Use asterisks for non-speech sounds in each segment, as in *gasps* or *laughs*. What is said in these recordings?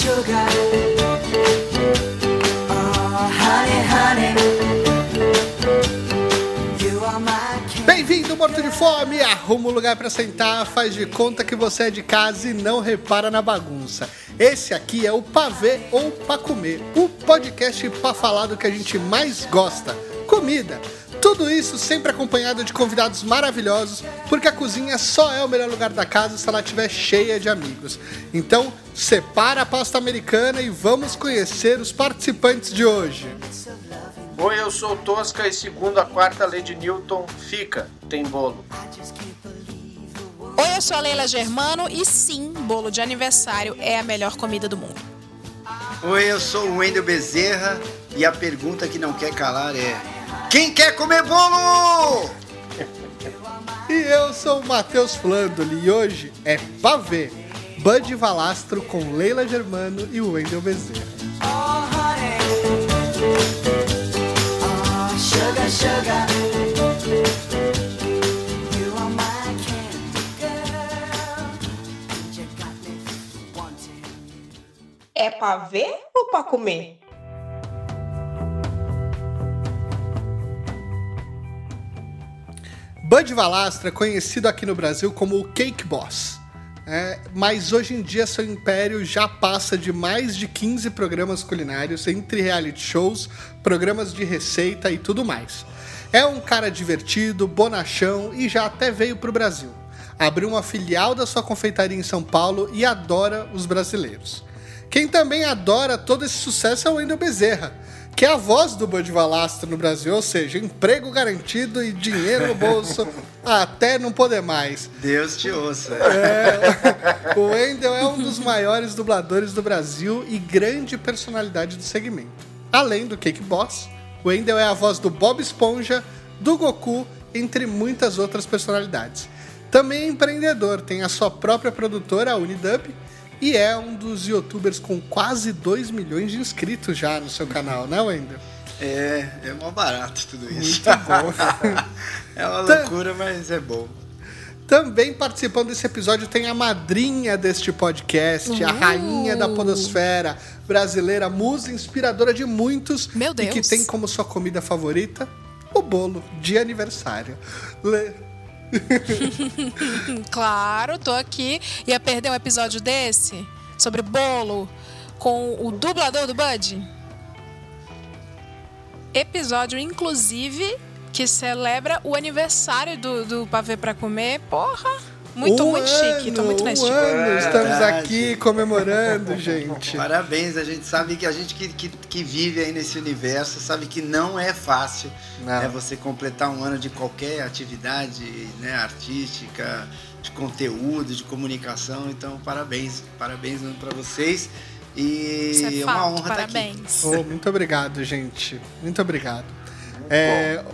sugar. Oh. Bem-vindo, morto de fome! Arruma um lugar pra sentar, faz de conta que você é de casa e não repara na bagunça. Esse aqui é o Pavê ou Pra Comer, o podcast pra falar do que a gente mais gosta: comida. Tudo isso sempre acompanhado de convidados maravilhosos, porque a cozinha só é o melhor lugar da casa se ela estiver cheia de amigos. Então, separa a pasta americana e vamos conhecer os participantes de hoje. Oi, eu sou Tosca e segundo a quarta lei de Newton, fica, tem bolo. Oi, eu sou a Leila Germano e sim, bolo de aniversário é a melhor comida do mundo. Oi, eu sou o Wendel Bezerra e a pergunta que não quer calar é: Quem quer comer bolo? E eu sou o Matheus Flandoli e hoje é Pavê, Bud Valastro com Leila Germano e Wendel Bezerra. Oh. Oh, sugar, sugar. É pra ver ou pra comer? Bud Valastro é conhecido aqui no Brasil como o Cake Boss. É, mas hoje em dia seu império já passa de mais de 15 programas culinários, entre reality shows, programas de receita e tudo mais. É um cara divertido, bonachão e já até veio pro Brasil. Abriu uma filial da sua confeitaria em São Paulo e adora os brasileiros. Quem também adora todo esse sucesso é o Wendel Bezerra, que é a voz do Bud Valastro no Brasil, ou seja, emprego garantido e dinheiro no bolso *laughs* até não poder mais. Deus te ouça. É, o *laughs* Wendel é um dos maiores dubladores do Brasil e grande personalidade do segmento. Além do Cake Boss, o Wendel é a voz do Bob Esponja, do Goku, entre muitas outras personalidades. Também é empreendedor, tem a sua própria produtora, a Unidub, e é um dos youtubers com quase 2 milhões de inscritos já no seu canal, né, Wendel? É, é mó barato tudo isso. Muito bom. *laughs* é uma loucura, mas é bom. Também participando desse episódio tem a madrinha deste podcast, a rainha da podosfera brasileira, musa inspiradora de muitos Meu e que Deus. tem como sua comida favorita o bolo de aniversário. Le- *laughs* Claro, tô aqui. Ia perder um episódio desse sobre bolo com o dublador do Bud? Episódio, inclusive, que celebra o aniversário do, do Pavê pra Comer. Porra! Muito, Um muito chique. Tô ano, muito na um ano, estamos Verdade. aqui comemorando, gente. Parabéns, a gente sabe que a gente que, que, que vive aí nesse universo sabe que não é fácil Não. né, você completar um ano de qualquer atividade né, artística, de conteúdo, de comunicação. Então, parabéns, parabéns para vocês. E Isso é uma fato, honra estar aqui. parabéns. Oh, muito obrigado, gente. Muito obrigado. É,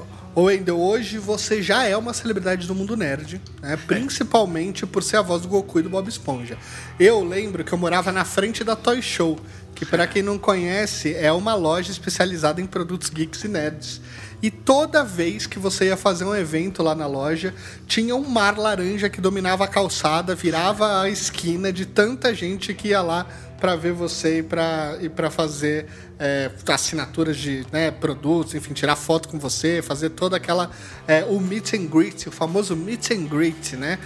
Wendel, hoje você já é uma celebridade do mundo nerd, né? principalmente por ser a voz do Goku e do Bob Esponja. Eu lembro que eu morava na frente da Toy Show, que para quem não conhece é uma loja especializada em produtos geeks e nerds. E toda vez que você ia fazer um evento lá na loja, tinha um mar laranja que dominava a calçada, virava a esquina de tanta gente que ia lá para ver você e para e fazer é, assinaturas de né, produtos, enfim, tirar foto com você, fazer toda aquela é, o meet and greet, o famoso meet and greet, né?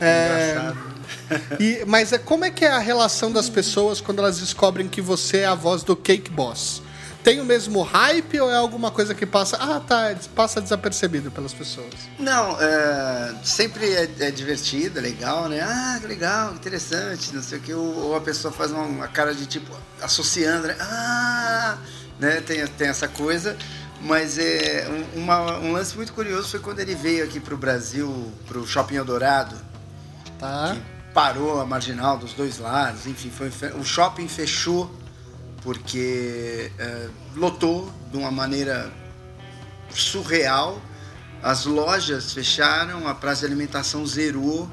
É, Engraçado. e, mas é, como é que é a relação das pessoas quando elas descobrem que você é a voz do Cake Boss? Tem o mesmo hype ou é alguma coisa que passa, ah tá, passa desapercebido pelas pessoas? Não, é, sempre é, é divertido, é legal, né? Ah, que legal, interessante, não sei o que. Ou, ou a pessoa faz uma, uma cara de tipo, associando, né? Ah, né? Tem, tem essa coisa. Mas é, um, uma- um lance muito curioso foi quando ele veio aqui pro Brasil, pro Shopping Eldorado, Tá? que parou a marginal dos dois lados, enfim, foi, o shopping fechou porque é, lotou de uma maneira surreal. As lojas fecharam, a praça de alimentação zerou.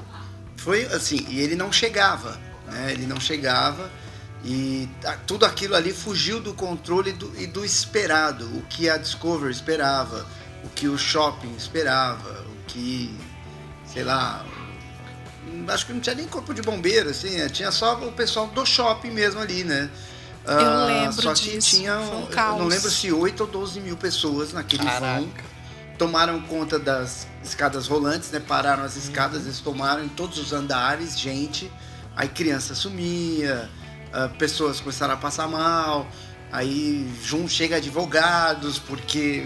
Foi assim, e ele não chegava, né? Ele não chegava e tudo aquilo ali fugiu do controle do- e do esperado, o que a Discover esperava, o que o shopping esperava, o que, sei lá, acho que não tinha nem corpo de bombeiro, assim, né? tinha só o pessoal do shopping mesmo ali, né? Eu lembro só que disso, tinha, um não lembro se 8 ou 12 mil pessoas naquele Caraca. vão. Tomaram conta das escadas rolantes, né? Pararam as escadas, eles tomaram em todos os andares, gente. Aí criança sumia, ah, pessoas começaram a passar mal. Aí junto chega advogados, porque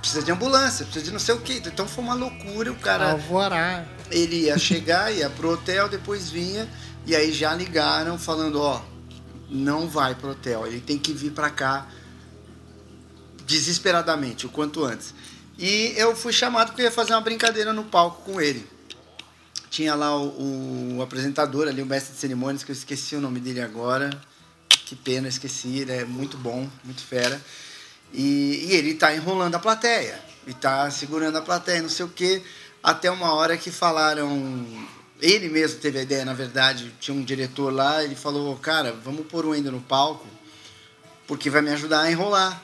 precisa de ambulância, precisa de não sei o quê. Então foi uma loucura, o cara Alvorá. ele ia chegar, ia pro hotel, depois vinha, e aí já ligaram falando, ó, não vai pro hotel, ele tem que vir pra cá desesperadamente, o quanto antes. E eu fui chamado porque ia fazer uma brincadeira no palco com ele. Tinha lá o, o apresentador ali, o mestre de cerimônias, que eu esqueci o nome dele agora. Que pena, esqueci, ele é muito bom, muito fera. E, e ele tá enrolando a plateia. E tá segurando a plateia, não sei o quê. Até uma hora que falaram. Ele mesmo teve a ideia, na verdade. Tinha um diretor lá, ele falou: Cara, vamos pôr o Ender no palco, porque vai me ajudar a enrolar.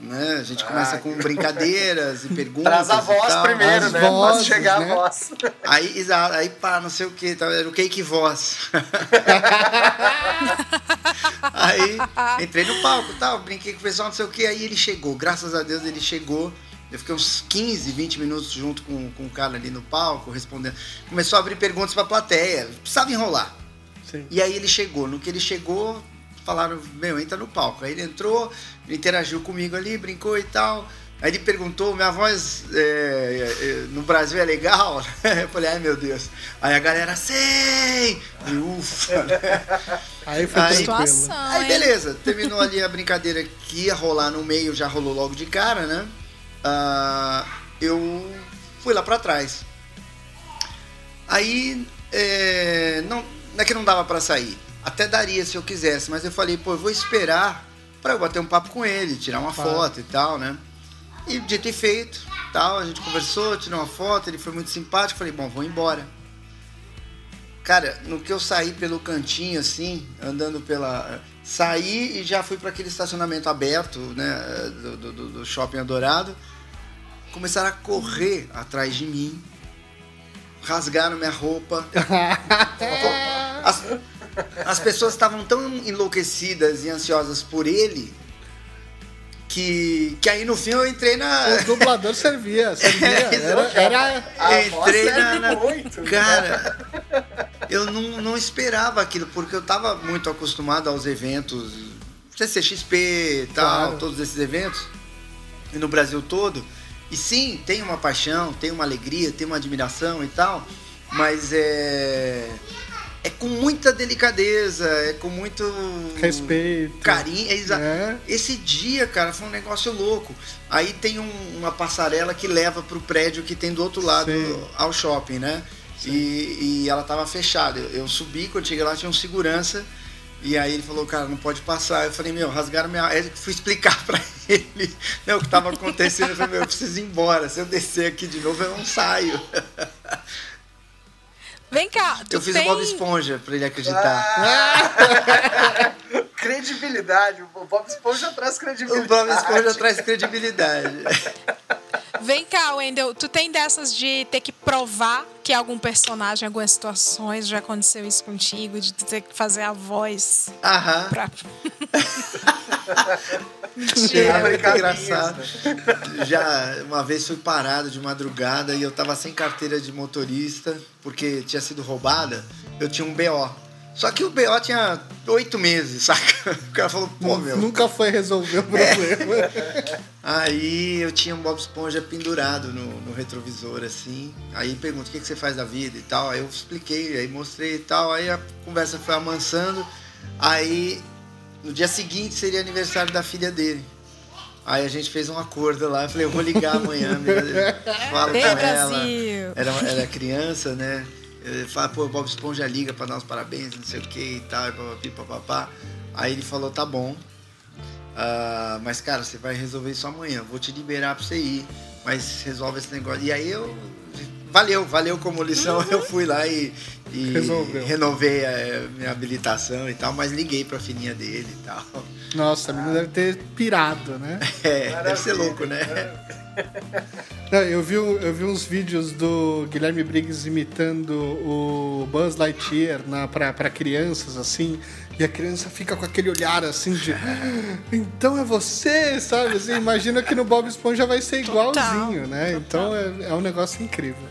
Né? A gente começa Ah, com brincadeiras e *laughs* perguntas. Traz a voz primeiro, as né? vozes, Pode chegar né? a voz. Aí, exato, aí pá, não sei o que, tá, era o cake voz. *laughs* aí entrei no palco tal, brinquei com o pessoal, não sei o que, aí ele chegou, graças a Deus ele chegou. Eu fiquei uns 15, 20 minutos junto com, com o cara ali no palco, respondendo. Começou a abrir perguntas pra plateia, precisava enrolar. Sim. E aí ele chegou. No que ele chegou, falaram, meu, entra no palco. Aí ele entrou, interagiu comigo ali, brincou e tal. Aí ele perguntou, minha voz é, é, no Brasil é legal? *laughs* Eu falei, ai meu Deus. Aí a galera, sei! E ufa! né? *laughs* Aí foi Aí- tranquilo. Situação, Aí beleza, terminou ali a brincadeira que ia rolar no meio, já rolou logo de cara, né? Ah, eu fui lá pra trás. Aí, é, não, não é que não dava pra sair. Até daria se eu quisesse, mas eu falei, pô, eu vou esperar pra eu bater um papo com ele, tirar uma Claro. foto e tal, né? E dito e feito, tal, a gente conversou, tirou uma foto, ele foi muito simpático, falei, bom, vou embora. Cara, no que eu saí pelo cantinho, assim, andando pela. Saí e já fui para aquele estacionamento aberto, né? Do- do- do shopping Adorado. Começaram a correr atrás de mim. Rasgaram minha roupa. *laughs* As, as pessoas estavam tão enlouquecidas e ansiosas por ele que, que aí no fim eu entrei na. O dublador servia, *laughs* servia. Era, era A entrei na, na- muito. Cara, *laughs* eu não, não esperava aquilo, porque eu tava muito acostumado aos eventos CCXP e tal, Claro. todos esses eventos, e no Brasil todo. E sim, tem uma paixão, tem uma alegria, tem uma admiração e tal, mas é. É com muita delicadeza, é com muito respeito. carinho. É exa- É. Esse dia, cara, foi um negócio louco. Aí tem um- uma passarela que leva pro prédio que tem do outro lado Sim. ao shopping, né? E, e ela tava fechada. Eu, eu subi, quando cheguei lá tinha um segurança. E aí ele falou, cara, não pode passar. Eu falei, meu, rasgaram minha. Aí fui explicar *laughs* pra ele né, o que tava acontecendo. Eu falei, meu, eu preciso ir embora. Se eu descer aqui de novo, eu não saio. Vem cá, tu Eu fiz tem... o Bob Esponja pra ele acreditar. *laughs* Credibilidade. O Bob Esponja traz O credibilidade. Bob Esponja traz credibilidade. Vem cá, Wendel, tu tem dessas de ter que provar que algum personagem, algumas situações, já aconteceu isso contigo, de tu ter que fazer a voz Aham. pra... *laughs* É muito brincadinhas, engraçado. Já uma vez fui parado de madrugada e eu tava sem carteira de motorista porque tinha sido roubada. Eu tinha um BO. Só que o BO tinha oito meses, *laughs* saca? O cara falou, pô, meu. Nunca foi resolver o problema. Aí eu tinha um Bob Esponja pendurado no, no retrovisor, assim. Aí pergunta o que, que você faz da vida e tal. Aí eu expliquei, aí mostrei e tal. Aí a conversa foi amansando. Aí no dia seguinte seria aniversário da filha dele. Aí a gente fez um acordo lá. Eu falei, eu vou ligar amanhã, *laughs* falo com ela. Era, era criança, né? Ele fala, pô, o Bob Esponja liga pra dar os parabéns, não sei o que e tal, e papapi, papapá. Aí ele falou, tá bom. Ah, mas, cara, você vai resolver isso amanhã. Vou te liberar pra você ir. Mas resolve esse negócio. E aí eu. Valeu, valeu como lição. Eu fui lá e, e Resolveu. renovei a minha habilitação e tal, mas liguei pra filhinha dele e tal. Nossa, a menina deve ter pirado, né? *laughs* É, deve ser Maravilha, louco, né? maravilha. Não, eu, vi, eu vi uns vídeos do Guilherme Briggs imitando o Buzz Lightyear na, pra, pra crianças, assim, e a criança fica com aquele olhar assim de. "Ah, Então é você, sabe? Assim, imagina que no Bob Esponja vai ser Total, igualzinho, né? Então é, é um negócio incrível.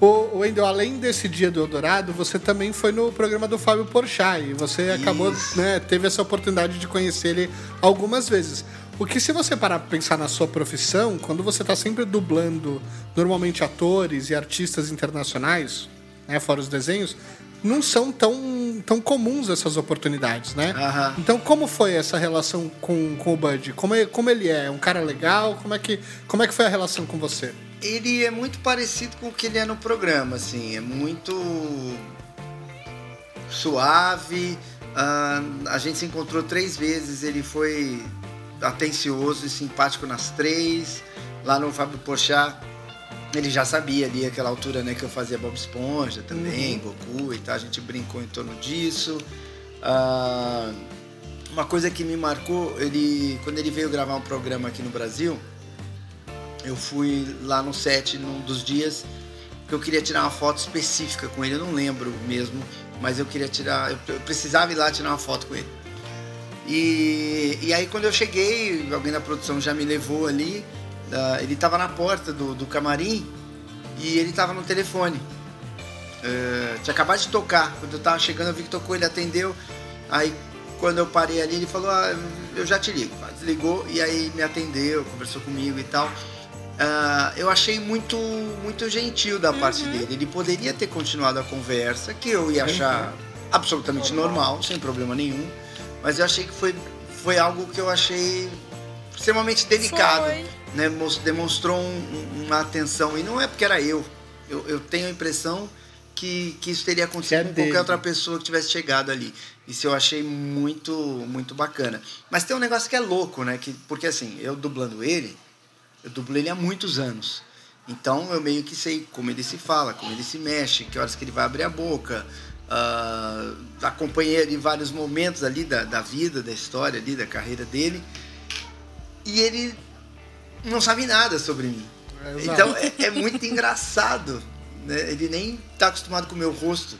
O, Wendel, além desse dia do Eldorado, você também foi no programa do Fábio Porchat e você acabou, Isso. né, teve essa oportunidade de conhecer ele algumas vezes. O que se você parar pra pensar na sua profissão, quando você tá sempre dublando normalmente atores e artistas internacionais, né, fora os desenhos, não são tão, tão comuns essas oportunidades, né? Aham. Então, como foi essa relação com, com o Bud? Como, é- como ele é? Um cara legal? Como é, que, como é que foi a relação com você? Ele é muito parecido com o que ele é no programa, assim, é muito suave. ah, a gente se encontrou três vezes, ele foi atencioso e simpático nas três. Lá no Fábio Porchat, ele já sabia ali aquela altura, né, que eu fazia Bob Esponja também, Goku e tal, a gente brincou em torno disso. Ah, uma coisa que me marcou, ele quando ele veio gravar um programa aqui no Brasil, eu fui lá no set num dos dias que eu queria tirar uma foto específica com ele, eu não lembro mesmo, mas eu queria tirar, eu precisava ir lá tirar uma foto com ele. E, e aí quando eu cheguei, alguém da produção já me levou ali, ah, ele estava na porta do, do camarim e ele estava no telefone. Eh, tinha acabado de tocar, quando eu tava chegando eu vi que tocou, ele atendeu, aí quando eu parei ali ele falou, ah, eu já te ligo, desligou e aí me atendeu, conversou comigo e tal. Ah, eu achei muito muito gentil da parte dele. Ele poderia ter continuado a conversa, que eu ia achar absolutamente normal, sem problema nenhum. Mas eu achei que foi, foi algo que eu achei extremamente delicado. Né? Demonstrou um- um- uma atenção. E não é porque era eu. Eu, eu tenho a impressão que, que isso teria acontecido Que é com qualquer outra pessoa que tivesse chegado ali. Isso eu achei muito, muito bacana. Mas tem um negócio que é louco, né? Que, porque assim, eu dublando ele, eu dublo ele há muitos anos. Então eu meio que sei como ele se fala, como ele se mexe, que horas que ele vai abrir a boca. Ah, acompanhei ele em vários momentos ali da, da vida, da história ali, da carreira dele. E ele não sabe nada sobre mim. É. Então é, é muito engraçado. Né? Ele nem tá acostumado com o meu rosto.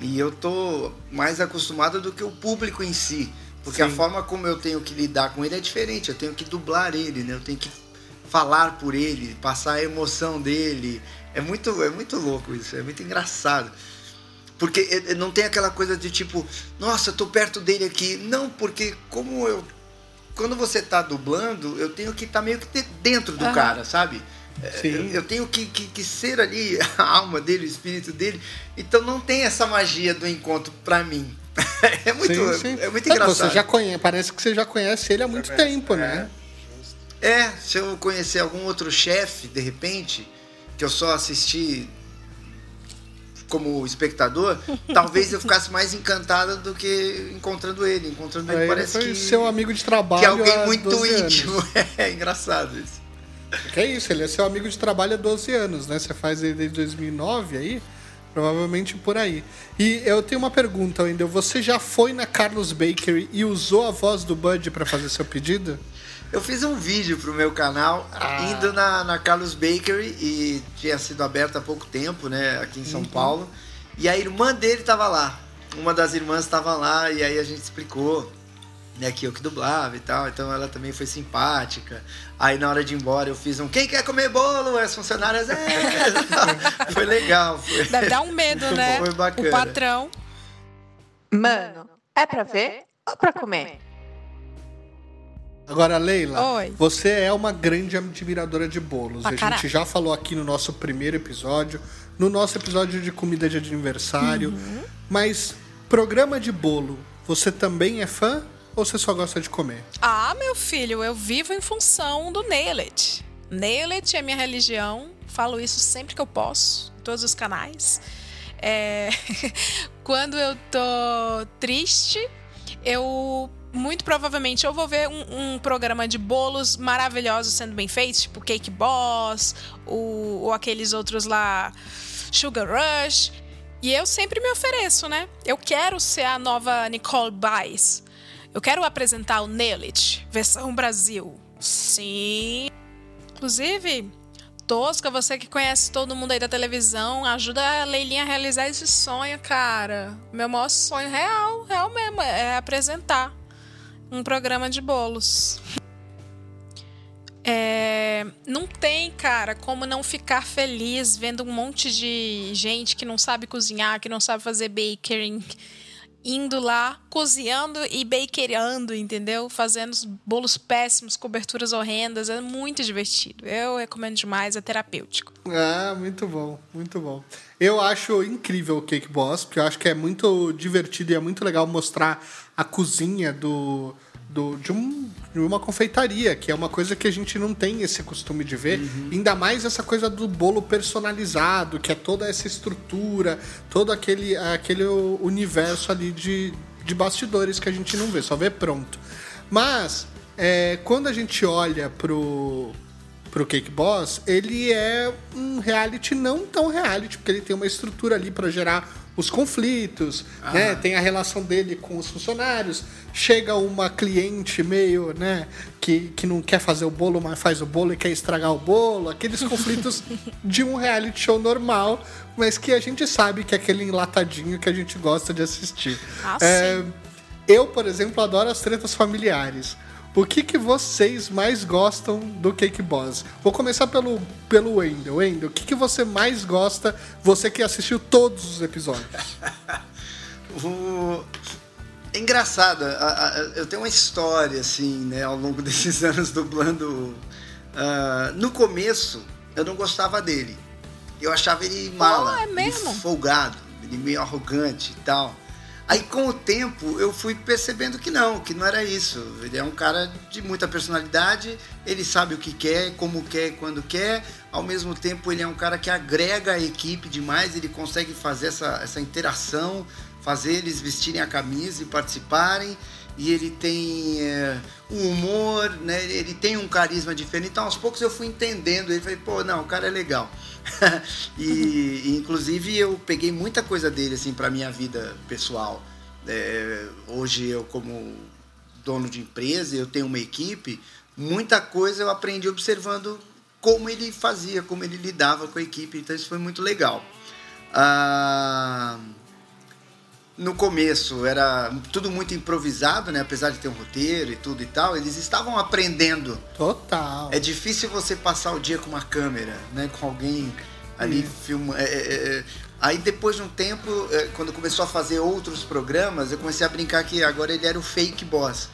E eu tô mais acostumado do que o público em si. Porque a Sim. forma como eu tenho que lidar com ele é diferente. Eu tenho que dublar ele, né? Eu tenho que falar por ele, passar a emoção dele. É muito, é muito louco isso, é muito engraçado. Porque eh, eh, não tem aquela coisa de tipo, nossa, eu tô perto dele aqui. Não, porque como eu. Quando você tá dublando, eu tenho que estar meio que de- dentro do Aham. cara, sabe? Eh, Sim. Eu, tenho que, que, que ser ali *laughs* a alma dele, o espírito dele. Então não tem essa magia do encontro pra mim. *laughs* É muito, Sim, sim. É muito É, engraçado. Você já conhece, parece que você já conhece ele há muito tempo, né? É, se eu conhecer algum outro chefe, de repente, que eu só assisti como espectador, *laughs* talvez eu ficasse mais encantada do que encontrando ele. Encontrando ele ele parece foi que, seu amigo de trabalho. que é alguém há muito 12 anos. íntimo. *laughs* É engraçado isso. Que é isso, ele é seu amigo de trabalho há 12 anos, né? Você faz ele desde 2009 aí, provavelmente por aí. E eu tenho uma pergunta, Wendel. Você já foi na Carlos Bakery e usou a voz do Bud pra fazer seu pedido? Eu fiz um vídeo pro meu canal Ah. indo na, na Carlos Bakery e tinha sido aberto há pouco tempo, né, aqui em Uhum. São Paulo. E a irmã dele tava lá. Uma das irmãs estava lá e aí a gente explicou né, que eu que dublava e tal. Então ela também foi simpática. Aí na hora de ir embora eu fiz um quem quer comer bolo? As funcionárias é. *laughs* foi legal. Foi. Deve dar um medo, né? Foi bacana. O patrão. Mano, é pra ver ou pra comer? Agora, Leila, Oi. você é uma grande admiradora de bolos. Pra a gente já falou aqui no nosso primeiro episódio, no nosso episódio de comida de aniversário. Uhum. Mas programa de bolo, você também é fã ou você só gosta de comer? Ah, meu filho, eu vivo em função do Nail It. Nail It é minha religião. Falo isso sempre que eu posso, em todos os canais. É, *laughs* Quando eu tô triste, eu muito provavelmente eu vou ver um, um programa de bolos maravilhosos sendo bem feitos, tipo Cake Boss, o- ou aqueles outros lá, Sugar Rush. E eu sempre me ofereço, né? Eu quero ser a nova Nicole Baez. Eu quero apresentar o Nail It, versão Brasil. Sim. Inclusive, Tosca, você que conhece todo mundo aí da televisão, ajuda a Leilinha a realizar esse sonho, cara. Meu maior sonho real, real mesmo, é apresentar um programa de bolos. É, não tem, cara, como não ficar feliz vendo um monte de gente que não sabe cozinhar, que não sabe fazer bakering, indo lá, cozinhando e bakerando, entendeu? Fazendo os bolos péssimos, coberturas horrendas. É muito divertido. Eu recomendo demais, é terapêutico. Ah, muito bom, muito bom. Eu acho incrível o Cake Boss, porque eu acho que é muito divertido e é muito legal mostrar a cozinha do, do, de, um, de uma confeitaria, que é uma coisa que a gente não tem esse costume de ver. Ainda mais essa coisa do bolo personalizado, que é toda essa estrutura, todo aquele, aquele universo ali de, de bastidores que a gente não vê, só vê pronto. Mas, é, quando a gente olha pro, pro Cake Boss, ele é um reality não tão reality, porque ele tem uma estrutura ali para gerar os conflitos, né? Tem a relação dele com os funcionários. Chega uma cliente meio, né, que, que não quer fazer o bolo, mas faz o bolo e quer estragar o bolo. Aqueles conflitos *laughs* de um reality show normal, mas que a gente sabe que é aquele enlatadinho que a gente gosta de assistir. Ah, É, eu, por exemplo, adoro as tretas familiares. O que, que vocês mais gostam do Cake Boss? Vou começar pelo, pelo Wendel. Wendel, o que, que você mais gosta, você que assistiu todos os episódios? *laughs* O... É engraçado, a- a- eu tenho uma história assim, né, ao longo *laughs* desses anos dublando. ah, no começo, eu não gostava dele. Eu achava ele mala, é ele folgado, ele meio arrogante e tal. Aí com o tempo eu fui percebendo que não, que não era isso. Ele é um cara de muita personalidade, ele sabe o que quer, como quer, quando quer. Ao mesmo tempo ele é um cara que agrega a equipe demais, ele consegue fazer essa, essa interação, fazer eles vestirem a camisa e participarem. E ele tem é, um humor, né? ele tem um carisma diferente. Então aos poucos eu fui entendendo ele. Falei, pô, não, o cara é legal. *laughs* e, e, inclusive eu peguei muita coisa dele assim para minha vida pessoal. É, hoje eu como dono de empresa, eu tenho uma equipe, muita coisa eu aprendi observando como ele fazia, como ele lidava com a equipe. Então isso foi muito legal. Ah, no começo era tudo muito improvisado, né? Apesar de ter um roteiro e tudo e tal, eles estavam aprendendo Total. é difícil você passar o dia com uma câmera, né? Com alguém ali filmando. Aí depois de um tempo, é, quando começou a fazer outros programas, eu comecei a brincar que agora ele era o fake boss.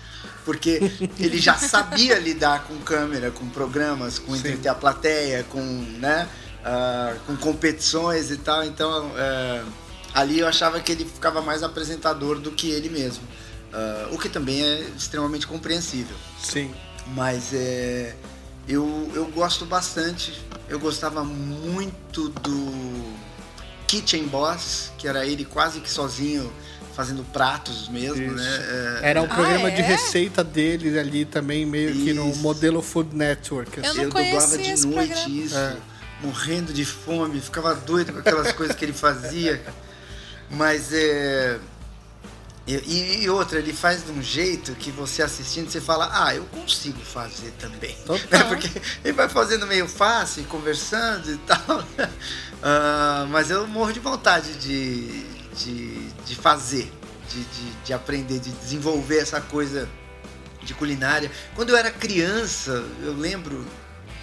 Porque *laughs* ele já sabia lidar com câmera, com programas, com entreter a plateia, com, né, ah, com competições e tal. Então, é, ali eu achava que ele ficava mais apresentador do que ele mesmo. Ah, o que também é extremamente compreensível. Sim. Mas é, eu, eu gosto bastante. Eu gostava muito do Kitchen Boss, que era ele quase que sozinho fazendo pratos mesmo, Isso. né? É, Era um Ah, programa de é? receita dele ali também, meio que no Isso. modelo Food Network. Eu assim. não eu dublava de esse noite programa. isso, É. morrendo de fome, ficava doido com aquelas coisas que ele fazia. Mas é. E, e outra, ele faz de um jeito que você assistindo, você fala, ah, eu consigo fazer também. Total. *laughs* É, Porque ele vai fazendo meio fácil, conversando e tal. *laughs* Ah, mas eu morro de vontade de, de, de fazer, de, de, de aprender, de desenvolver essa coisa de culinária. Quando eu era criança, eu lembro,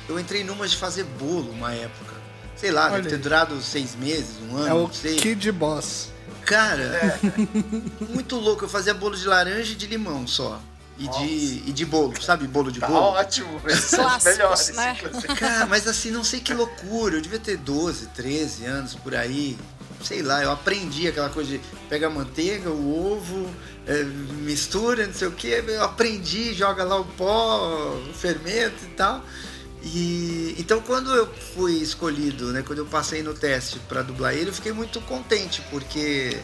eu entrei numa de fazer bolo uma época. Sei lá, Olha deve ter durado seis meses, um ano, É o não sei. Kid Boss. Cara, *laughs* muito louco. Eu fazia bolo de laranja e de limão só. E de, e de bolo, sabe? Bolo de Tá bolo. ótimo. Esses são os Clássicos, melhores. né? Cara, mas assim, não sei que loucura. Eu devia ter 12, 13 anos por aí. Sei lá, eu aprendi aquela coisa de pega a manteiga, o ovo, é, mistura, não sei o que. Eu aprendi, joga lá o pó, o fermento e tal. E então quando eu fui escolhido, né, quando eu passei no teste para dublar ele, eu fiquei muito contente, porque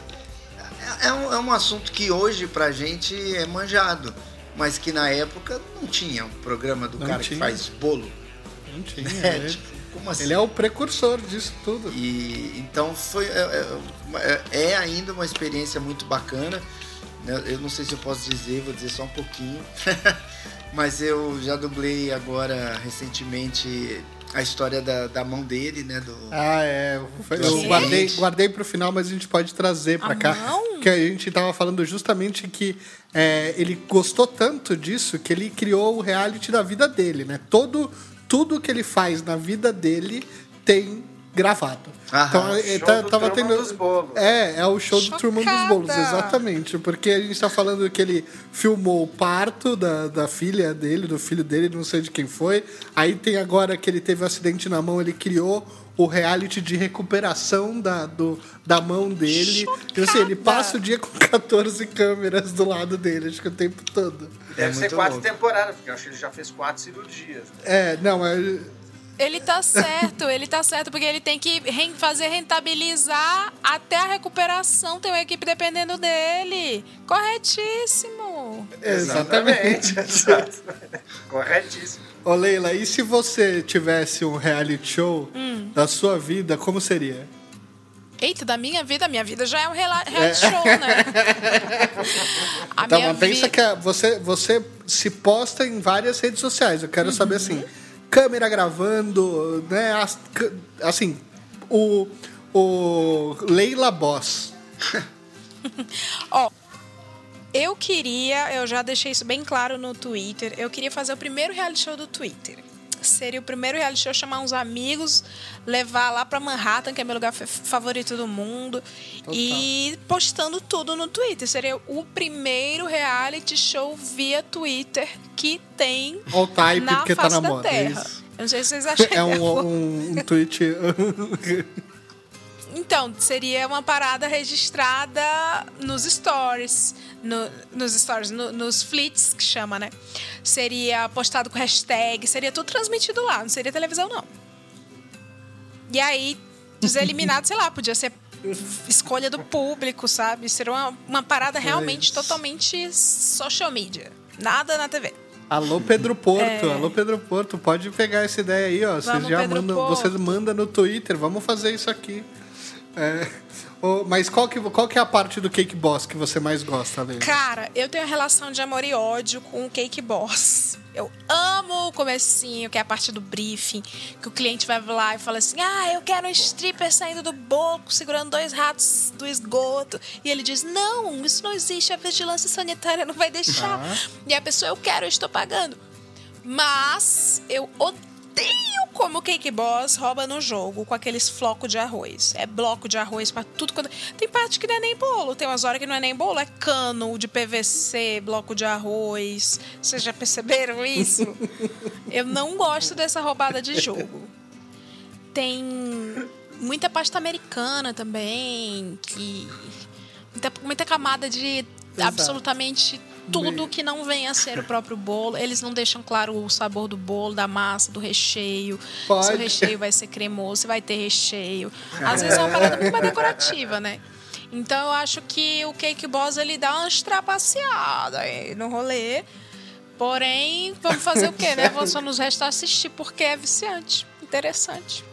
é, é um, é um assunto que hoje pra gente é manjado, mas que na época não tinha um programa do Não cara tinha. que faz bolo. Não tinha. *laughs* É, né? tipo, como assim? Ele é o precursor disso tudo. E então foi é, é- é ainda uma experiência muito bacana. né? Eu não sei se eu posso dizer, vou dizer só um pouquinho. *laughs* Mas eu já dublei agora recentemente a história da, da mão dele, né? Do, Ah, é. Eu guardei, guardei pro final, mas a gente pode trazer pra A cá. mão? Que a gente tava falando justamente que é, ele gostou tanto disso que ele criou o reality da vida dele, né? Todo, tudo que ele faz na vida dele tem gravado. Aham. Então, ele Show tá- do tava Truman tendo. dos Bolos. É, é o show do Truman dos Bolos, Chocada. exatamente. Porque a gente tá falando que ele filmou o parto da, da filha dele, do filho dele, não sei de quem foi. Aí tem agora que ele teve um acidente na mão, ele criou o reality de recuperação da, do, da mão dele. Então, assim, ele passa o dia com *laughs* 14 câmeras do lado dele, acho que o tempo todo. Deve É ser quatro louco. temporadas, porque eu acho que ele já fez quatro cirurgias. É, não, é. Ele tá certo, ele tá certo, porque ele tem que fazer rentabilizar até a recuperação. Tem uma equipe dependendo dele. Corretíssimo. Exatamente. *laughs* Exato. Corretíssimo. Ô, Leila, e se você tivesse um reality show da sua vida, como seria? Eita, da minha vida, minha vida já é um rela- reality show, né? *laughs* A Tá, minha mas pensa vida. que a- você, você se posta em várias redes sociais. Eu quero Uhum. saber assim, câmera gravando, né? as- Assim, o, o Leila Boss. *laughs* Ó, eu queria, eu já deixei isso bem claro no Twitter, eu queria fazer o primeiro reality show do Twitter. Seria o primeiro reality show chamar uns amigos, levar lá pra Manhattan, que é meu lugar fa- favorito do mundo, e postando tudo no Twitter. Seria o primeiro reality show via Twitter que tem All type, na tá face na da moda. é Terra. isso. Eu não sei se vocês *laughs* acham É um, um, um tweet. Então, seria uma parada registrada nos stories. no- nos stories, no- nos flits, que chama, né? Seria postado com hashtag, seria tudo transmitido lá, não seria televisão, não. E aí, dos *laughs* eliminados, sei lá, podia ser escolha do público, sabe? Seria uma, uma parada realmente totalmente social media. Nada na TV. Alô, Pedro Porto. É. Alô, Pedro Porto. Pode pegar essa ideia aí, ó. Vocês já Pedro mandam. Porto. Vocês mandam no Twitter. Vamos fazer isso aqui. É, ô, mas qual que, qual que é a parte do Cake Boss que você mais gosta, Leila? Cara, eu tenho uma relação de amor e ódio com o Cake Boss. Eu amo o comecinho, que é a parte do briefing, que o cliente vai lá e fala assim: "Ah, eu quero um stripper saindo do boco, segurando dois ratos do esgoto". E ele diz: "Não, isso não existe, a vigilância sanitária não vai deixar". E a pessoa: "Eu quero, eu estou pagando". Mas eu odeio como o Cake Boss rouba no jogo com aqueles flocos de arroz. É bloco de arroz pra tudo quanto. Tem parte que não é nem bolo, tem umas horas que não é nem bolo, é cano de PVC, bloco de arroz. Vocês já perceberam isso? *laughs* eu não gosto dessa roubada de jogo. Tem muita pasta americana também, que. Muita, muita camada de Exato. absolutamente tudo que não vem a ser o próprio bolo. Eles não deixam claro o sabor do bolo, da massa, do recheio. Se Pode. o recheio vai ser cremoso, se vai ter recheio. Às vezes é uma parada muito mais decorativa, né? Então eu acho que o Cake Boss ele dá uma trapaceada aí no rolê. Porém, vamos fazer o quê, né? Vou só nos resta assistir porque é viciante, interessante.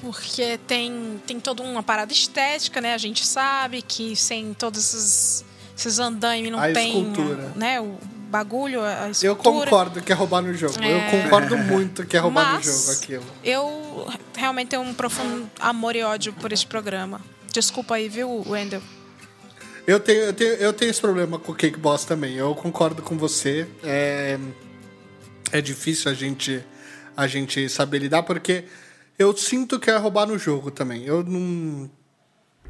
Porque tem, tem toda uma parada estética, né? A gente sabe que sem todos esses, esses andaimes não A tem escultura. né? o bagulho, a Eu concordo que é roubar no jogo. Eu É. concordo muito que é roubar Mas no jogo aquilo. Eu realmente tenho um profundo amor e ódio por esse programa. Desculpa aí, viu, Wendel? Eu tenho, eu, tenho, eu tenho esse problema com o Cake Boss também. Eu concordo com você. É, é difícil a gente, a gente saber lidar, porque eu sinto que é roubar no jogo também. Eu não,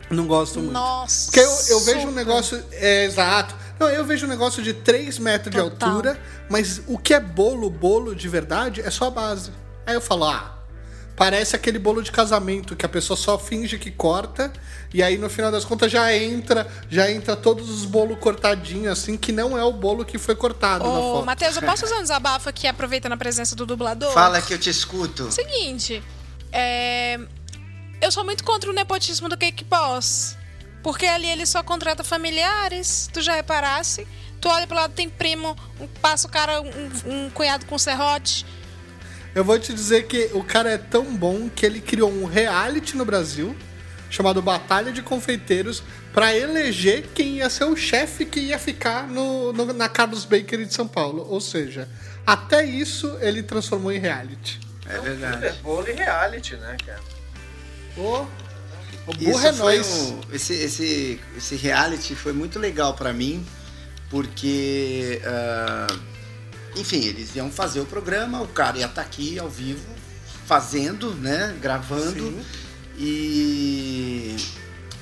não gosto muito. Nossa. Porque eu, eu vejo um negócio. É, exato. Não, eu vejo um negócio de 3 metros de Total. altura, mas o que é bolo, bolo de verdade, é só a base. Aí eu falo, ah. Parece aquele bolo de casamento que a pessoa só finge que corta e aí no final das contas já entra, já entra todos os bolos cortadinhos assim, que não é o bolo que foi cortado na Ô, foto. Matheus, eu posso *laughs* fazer um desabafo aqui, aproveitando a presença do dublador? Fala que eu te escuto. Seguinte, é, eu sou muito contra o nepotismo do Cake Boss. Porque ali ele só contrata familiares, tu já reparasse. Tu olha pro lado, tem primo, um- passa o cara, um, um cunhado com serrote. Eu vou te dizer que o cara é tão bom que ele criou um reality no Brasil chamado Batalha de Confeiteiros para eleger quem ia ser o chefe que ia ficar no, no- na Carlos Bakery de São Paulo. Ou seja, até isso ele transformou em reality. É verdade. Bowl e reality, né, cara? O, o Isso burro é foi nóis. um- esse, esse, esse reality foi muito legal pra mim, porque, ah, enfim, eles iam fazer o programa, o cara ia estar aqui ao vivo, fazendo, né, gravando, Sim. e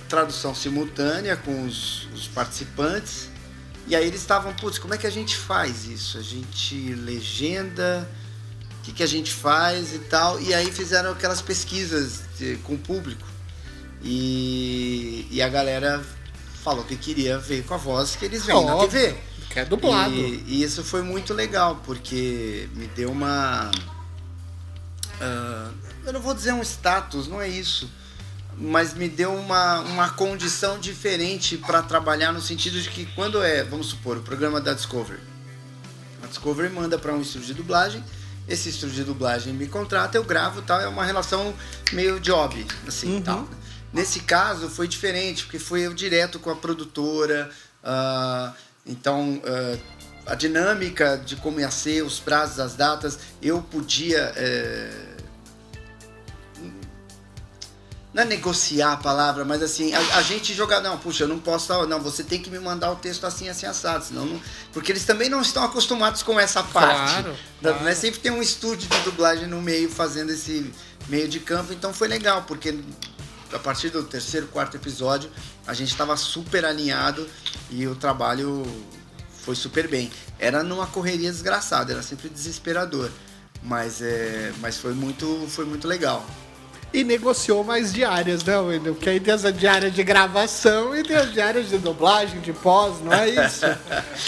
tradução simultânea com os, os participantes. E aí eles estavam, putz, como é que a gente faz isso? A gente legenda, que, que a gente faz e tal. E aí fizeram aquelas pesquisas de- com o público. E, e a galera falou que queria ver com a voz que eles veem na TV. Que é dublado. E, e isso foi muito legal, porque me deu uma. ah, eu não vou dizer um status, não é isso. Mas me deu uma, uma condição diferente para trabalhar no sentido de que quando é, vamos supor, o programa da Discovery. A Discovery manda para um estúdio de dublagem, esse estúdio de dublagem me contrata, eu gravo tal, é uma relação meio job, assim, Uhum. tal. Nesse caso foi diferente, porque foi eu direto com a produtora, ah, então ah, a dinâmica de como ia ser, os prazos, as datas, eu podia. eh, não é negociar a palavra, mas assim, a, a gente jogar, não, puxa, eu não posso, não, você tem que me mandar o texto assim, assim, assado, senão não, porque eles também não estão acostumados com essa parte. Claro, Da- claro. né? Sempre tem um estúdio de dublagem no meio fazendo esse meio de campo, então foi legal, porque a partir do terceiro, quarto episódio, a gente estava super alinhado e o trabalho foi super bem. Era numa correria desgraçada, era sempre desesperador, mas é, mas foi muito, foi muito legal. E negociou mais diárias, né, Wendel? Porque aí tem essa diária de gravação e tem as diárias de dublagem, de pós, não é isso?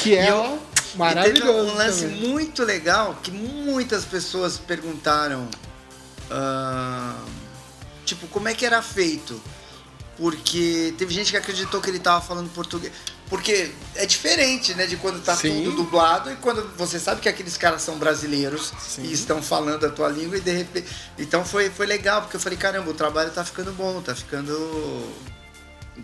Que *laughs* é eu- maravilhoso. Teve um lance também. muito legal que muitas pessoas perguntaram. ah, tipo, como é que era feito? Porque teve gente que acreditou que ele tava falando português. Porque é diferente, né, de quando tá Sim. tudo dublado e quando você sabe que aqueles caras são brasileiros Sim. e estão falando a tua língua e de repente. Então foi, foi legal, porque eu falei, caramba, o trabalho tá ficando bom, tá ficando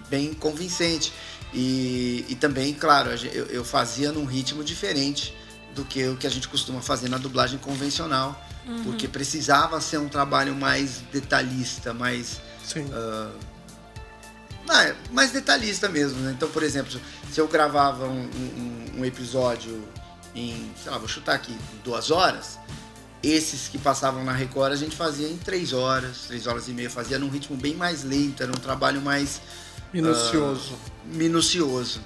bem convincente. E, e também, claro, eu, eu fazia num ritmo diferente do que o que a gente costuma fazer na dublagem convencional, porque precisava ser um trabalho mais detalhista, mais Sim. Ah, é, mais detalhista mesmo, né? Então, por exemplo, se eu gravava um, um- um episódio em, sei lá, vou chutar aqui, duas horas, esses que passavam na Record a gente fazia em três horas, três horas e meia, fazia num ritmo bem mais lento, era um trabalho mais Minucioso. minucioso.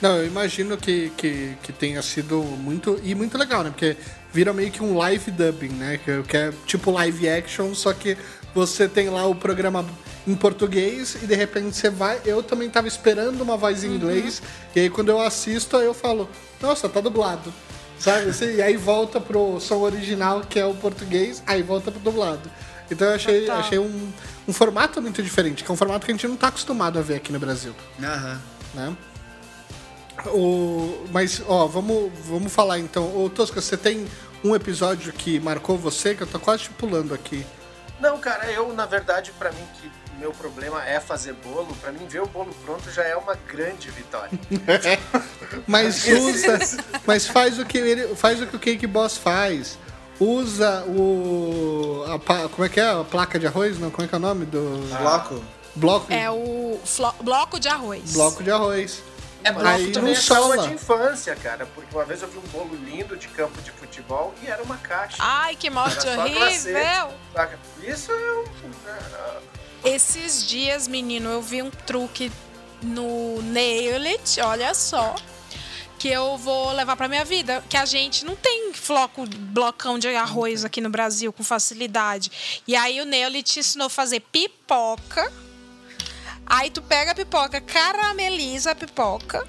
Não, eu imagino que, que, que tenha sido muito. E muito legal, né? Porque vira meio que um live dubbing, né? Que, que é tipo live action, só que você tem lá o programa em português e de repente você vai. Eu também tava esperando uma voz em inglês, e aí quando eu assisto, eu falo, nossa, tá dublado. Sabe? assim? E aí volta pro som original, que é o português, aí volta pro dublado. Então eu achei, Total. achei um, um formato muito diferente, que é um formato que a gente não tá acostumado a ver aqui no Brasil Aham. né? O, mas, ó, vamos, vamos falar então. Ô, Tosca, você tem um episódio que marcou você, que eu tô quase te pulando aqui. Não, cara, eu, na verdade, pra mim, que meu problema é fazer bolo, pra mim, ver o bolo pronto já é uma grande vitória. *laughs* Mas usa. mas faz o que ele. Faz o que o Cake Boss faz. Usa o. a como é que é? A placa de arroz? Não, como é que é o nome do. Bloco? Bloco, É o flo- bloco de arroz. bloco de arroz. É, mas Aí também não é sola. de infância, cara, porque uma vez eu vi um bolo lindo de campo de futebol e era uma caixa. Ai, que morte horrível! Isso é um... Esses dias, menino, eu vi um truque no Nailit, olha só. Que eu vou levar pra minha vida. Que a gente não tem floco, blocão de arroz aqui no Brasil com facilidade. E aí o Nailit te ensinou a fazer pipoca. Aí tu pega a pipoca, carameliza a pipoca.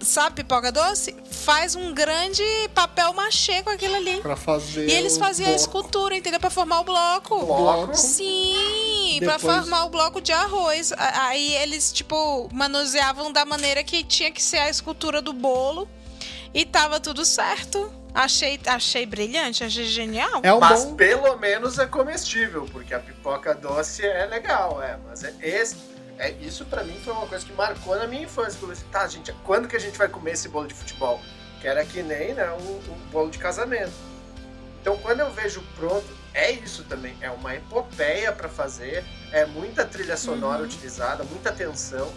Sabe pipoca doce? Faz um grande papel machê com aquilo ali. Pra fazer. E eles o faziam a bloco. escultura, entendeu? Pra formar o bloco. Bloco. Sim, pra Depois- formar o bloco de arroz. A- Aí eles, tipo, manuseavam da maneira que tinha que ser a escultura do bolo. E tava tudo certo. Achei, achei brilhante, achei genial. É um Mas bom. pelo menos é comestível, porque a pipoca doce é legal, é. Mas é esse. É, isso pra mim foi uma coisa que marcou na minha infância. Eu pensei, tá, gente, quando que a gente vai comer esse bolo de futebol? Que era que nem né, um, um bolo de casamento. Então quando eu vejo pronto, é isso também. É uma epopeia pra fazer, é muita trilha sonora Uhum. utilizada, muita atenção.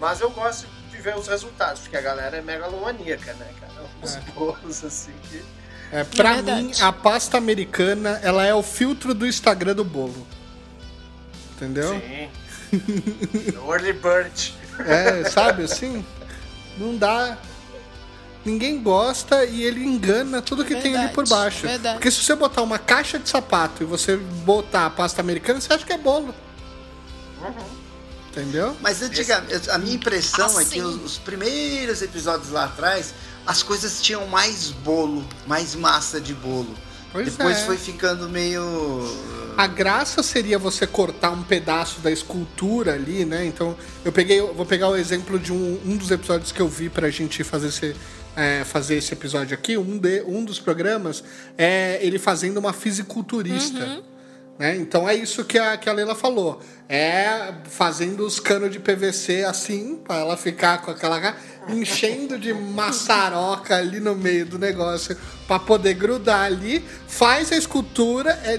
Mas eu gosto de ver os resultados, porque a galera é megalomaníaca, né, cara? Uns É. bolos assim que. É, pra É mim, a pasta americana, ela é o filtro do Instagram do bolo. Entendeu? Sim. Early Bird. É, sabe assim? Não dá. Ninguém gosta e ele engana tudo que tem ali Verdade, por baixo. verdade. Porque se você botar uma caixa de sapato e você botar a pasta americana, você acha que é bolo. Entendeu? Mas antiga, a minha impressão é que Assim. os, os primeiros episódios lá atrás, as coisas tinham mais bolo, mais massa de bolo. Pois Depois é. foi ficando meio. A graça seria você cortar um pedaço da escultura ali, né? Então, eu peguei, eu vou pegar o exemplo de um, um dos episódios que eu vi pra gente fazer esse, é, fazer esse episódio aqui. Um, de, um dos programas é ele fazendo uma fisiculturista. Né? Então é isso que a, que a Leila falou. É fazendo os canos de PVC assim, pra ela ficar com aquela. enchendo de maçaroca ali no meio do negócio pra poder grudar ali, faz a escultura. é-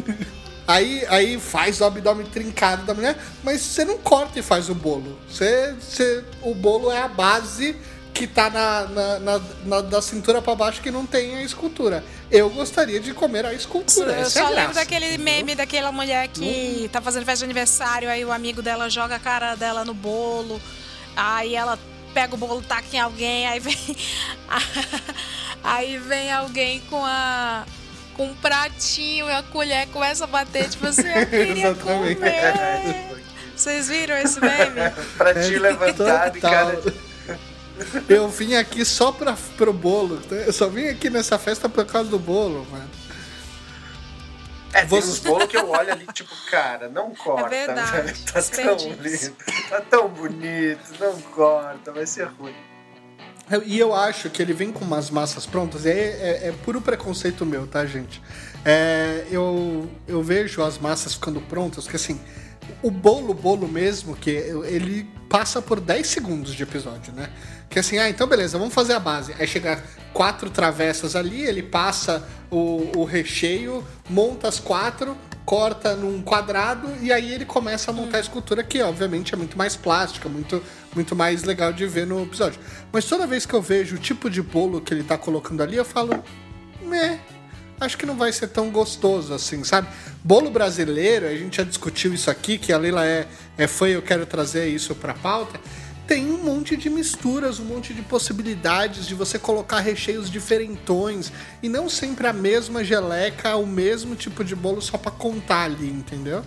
*laughs* Aí, aí faz o abdômen trincado da mulher, mas você não corta e faz o bolo. Você, você, o bolo é a base que tá na, na, na- na- da cintura pra baixo que não tem a escultura. Eu gostaria de comer a escultura. Eu Essa é só a lembro graça, daquele entendeu? meme daquela mulher que tá fazendo festa de aniversário, aí o amigo dela joga a cara dela no bolo, aí ela pega o bolo, taca em alguém, aí vem. *laughs* aí vem alguém com a. Com um pratinho e a colher começa a bater, tipo assim, eu *laughs* queria Exatamente. comer. Vocês viram esse meme? pra te levantar e cara. Eu vim aqui só pra, pro bolo. Eu só vim aqui nessa festa por causa do bolo, mano. É, tem Você- uns bolos que eu olho ali, tipo, cara, não corta. É verdade. Tá tão lindo, tá tão bonito, não corta, vai ser ruim. E eu acho que ele vem com umas massas prontas. É, é, é puro preconceito meu, tá, gente? É, eu, eu vejo as massas ficando prontas, que assim, o bolo, bolo mesmo, que ele passa por 10 segundos de episódio, né? Que assim, ah, então beleza, vamos fazer a base. Aí chega quatro travessas ali, ele passa o, o recheio, monta as quatro, corta num quadrado e aí ele começa a montar a escultura que obviamente é muito mais plástica, muito, muito mais legal de ver no episódio. Mas toda vez que eu vejo o tipo de bolo que ele tá colocando ali, eu falo, né? Acho que não vai ser tão gostoso assim, sabe? Bolo brasileiro, a gente já discutiu isso aqui, que a Leila é, é e eu quero trazer isso pra pauta. Tem um monte de misturas, um monte de possibilidades de você colocar recheios diferentões e não sempre a mesma geleca, o mesmo tipo de bolo só pra contar ali, entendeu?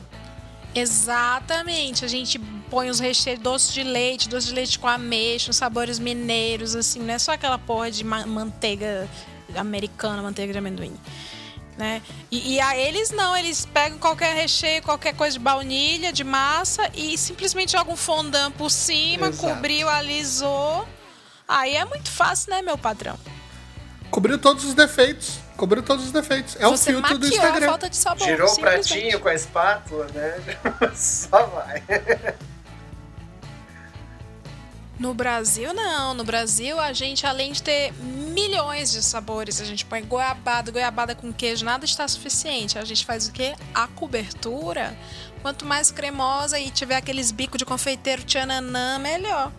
Exatamente. A gente põe os recheios doce de leite, doce de leite com ameixa, sabores mineiros, assim, não é só aquela porra de ma- manteiga americana, manteiga de amendoim. Né? E, e a eles não, eles pegam qualquer recheio, qualquer coisa de baunilha, de massa e simplesmente jogam um fondant por cima, Exato. cobriu, alisou. Aí é muito fácil, né, meu padrão? Cobriu todos os defeitos. Cobriu todos os defeitos. É o Você filtro do maquiou a Instagram. falta de sabor. Girou o pratinho com a espátula, né? *laughs* Só vai. *laughs* No Brasil, não. No Brasil, a gente, além de ter milhões de sabores, a gente põe goiabada, goiabada com queijo, nada está suficiente. A gente faz o quê? A cobertura. Quanto mais cremosa e tiver aqueles bicos de confeiteiro tchananã, melhor.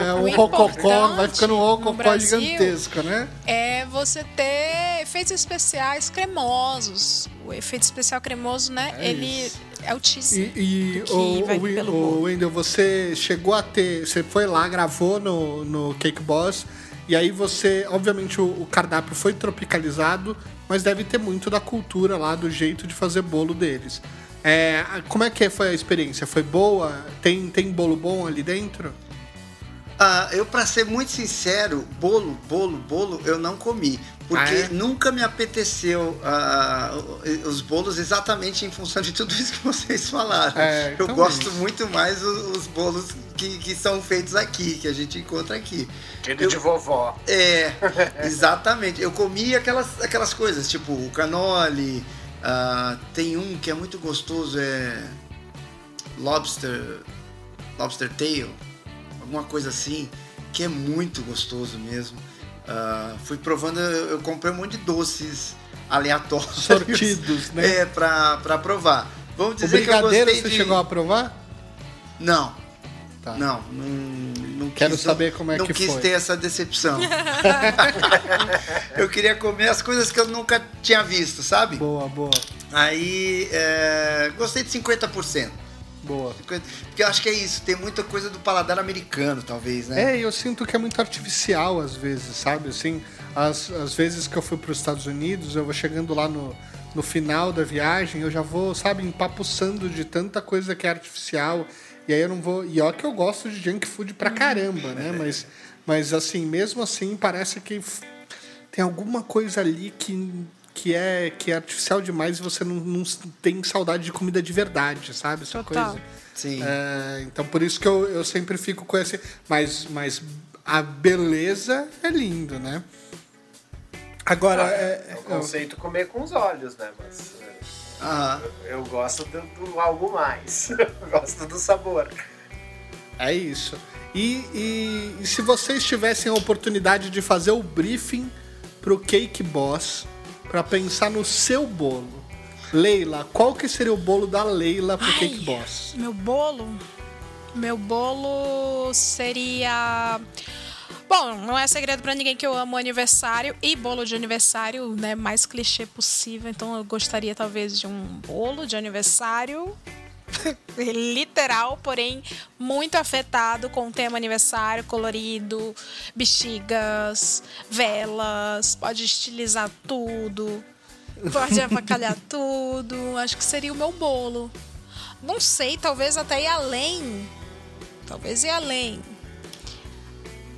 É, O o rococó vai ficando um rococó gigantesco, né? É você ter efeitos especiais cremosos. O efeito especial cremoso, né? É ele isso. é o teaser. E, e o, o, o. Wendel, você chegou a ter. Você foi lá, gravou no, no Cake Boss, e aí você. Obviamente o, o cardápio foi tropicalizado, mas deve ter muito da cultura lá, do jeito de fazer bolo deles. É, como é que foi a experiência? Foi boa? Tem, tem bolo bom ali dentro? Ah, eu, pra ser muito sincero, bolo, bolo, bolo, eu não comi. Porque Ah, é? nunca me apeteceu ah, os bolos exatamente em função de tudo isso que vocês falaram. É, Eu então gosto muito mais os, os bolos que, que são feitos aqui, que a gente encontra aqui. Aquele de vovó. É, *laughs* exatamente. Eu comi aquelas, aquelas coisas, tipo o canole, ah, tem um que é muito gostoso, é lobster, lobster tail, alguma coisa assim, que é muito gostoso mesmo. Ah, fui provando, eu, eu comprei um monte de doces aleatórios. Sortidos, né? *laughs* É, pra, pra provar. Vamos O dizer que eu gostei você de... chegou a provar? Não, Tá. não, não, não Quero quis- saber como é não que quis foi. ter essa decepção. *laughs* *laughs* eu queria comer as coisas que eu nunca tinha visto, sabe? Boa, boa, Aí, é, gostei de 50%. Boa. 50%, Porque eu acho que é isso, tem muita coisa do paladar americano, talvez, né? É, eu sinto que é muito artificial às vezes, sabe? Assim, as, as vezes que eu fui para os Estados Unidos, eu vou chegando lá no, no final da viagem, eu já vou, sabe, empapuçando de tanta coisa que é artificial. E aí eu não vou. E ó, que eu gosto de junk food pra caramba, né? *laughs* Mas, mas assim, mesmo assim, parece que tem alguma coisa ali que, que, é, que é artificial demais e você não, não tem saudade de comida de verdade, sabe? Essa Total. coisa. Sim. É, então por isso que eu, eu sempre fico com esse. Mas, mas a beleza é lindo, né? Agora, é, É o conceito comer com os olhos, né? Mas é, Aham. eu gosto do, do algo mais. Eu *laughs* gosto do sabor. é isso. E, e- e se vocês tivessem a oportunidade de fazer o briefing pro Cake Boss para pensar no seu bolo, Leila, qual que seria o bolo da Leila pro Ai. Cake Boss? Meu bolo? Meu bolo seria. Bom, não é segredo pra ninguém que eu amo aniversário e bolo de aniversário, né? Mais clichê possível. Então eu gostaria talvez de um bolo de aniversário. *laughs* literal, porém muito afetado com o tema aniversário, colorido, bexigas, velas, pode estilizar tudo, pode *laughs* avacalhar tudo. Acho que seria o meu bolo. Não sei, talvez até ir além. Talvez ir além.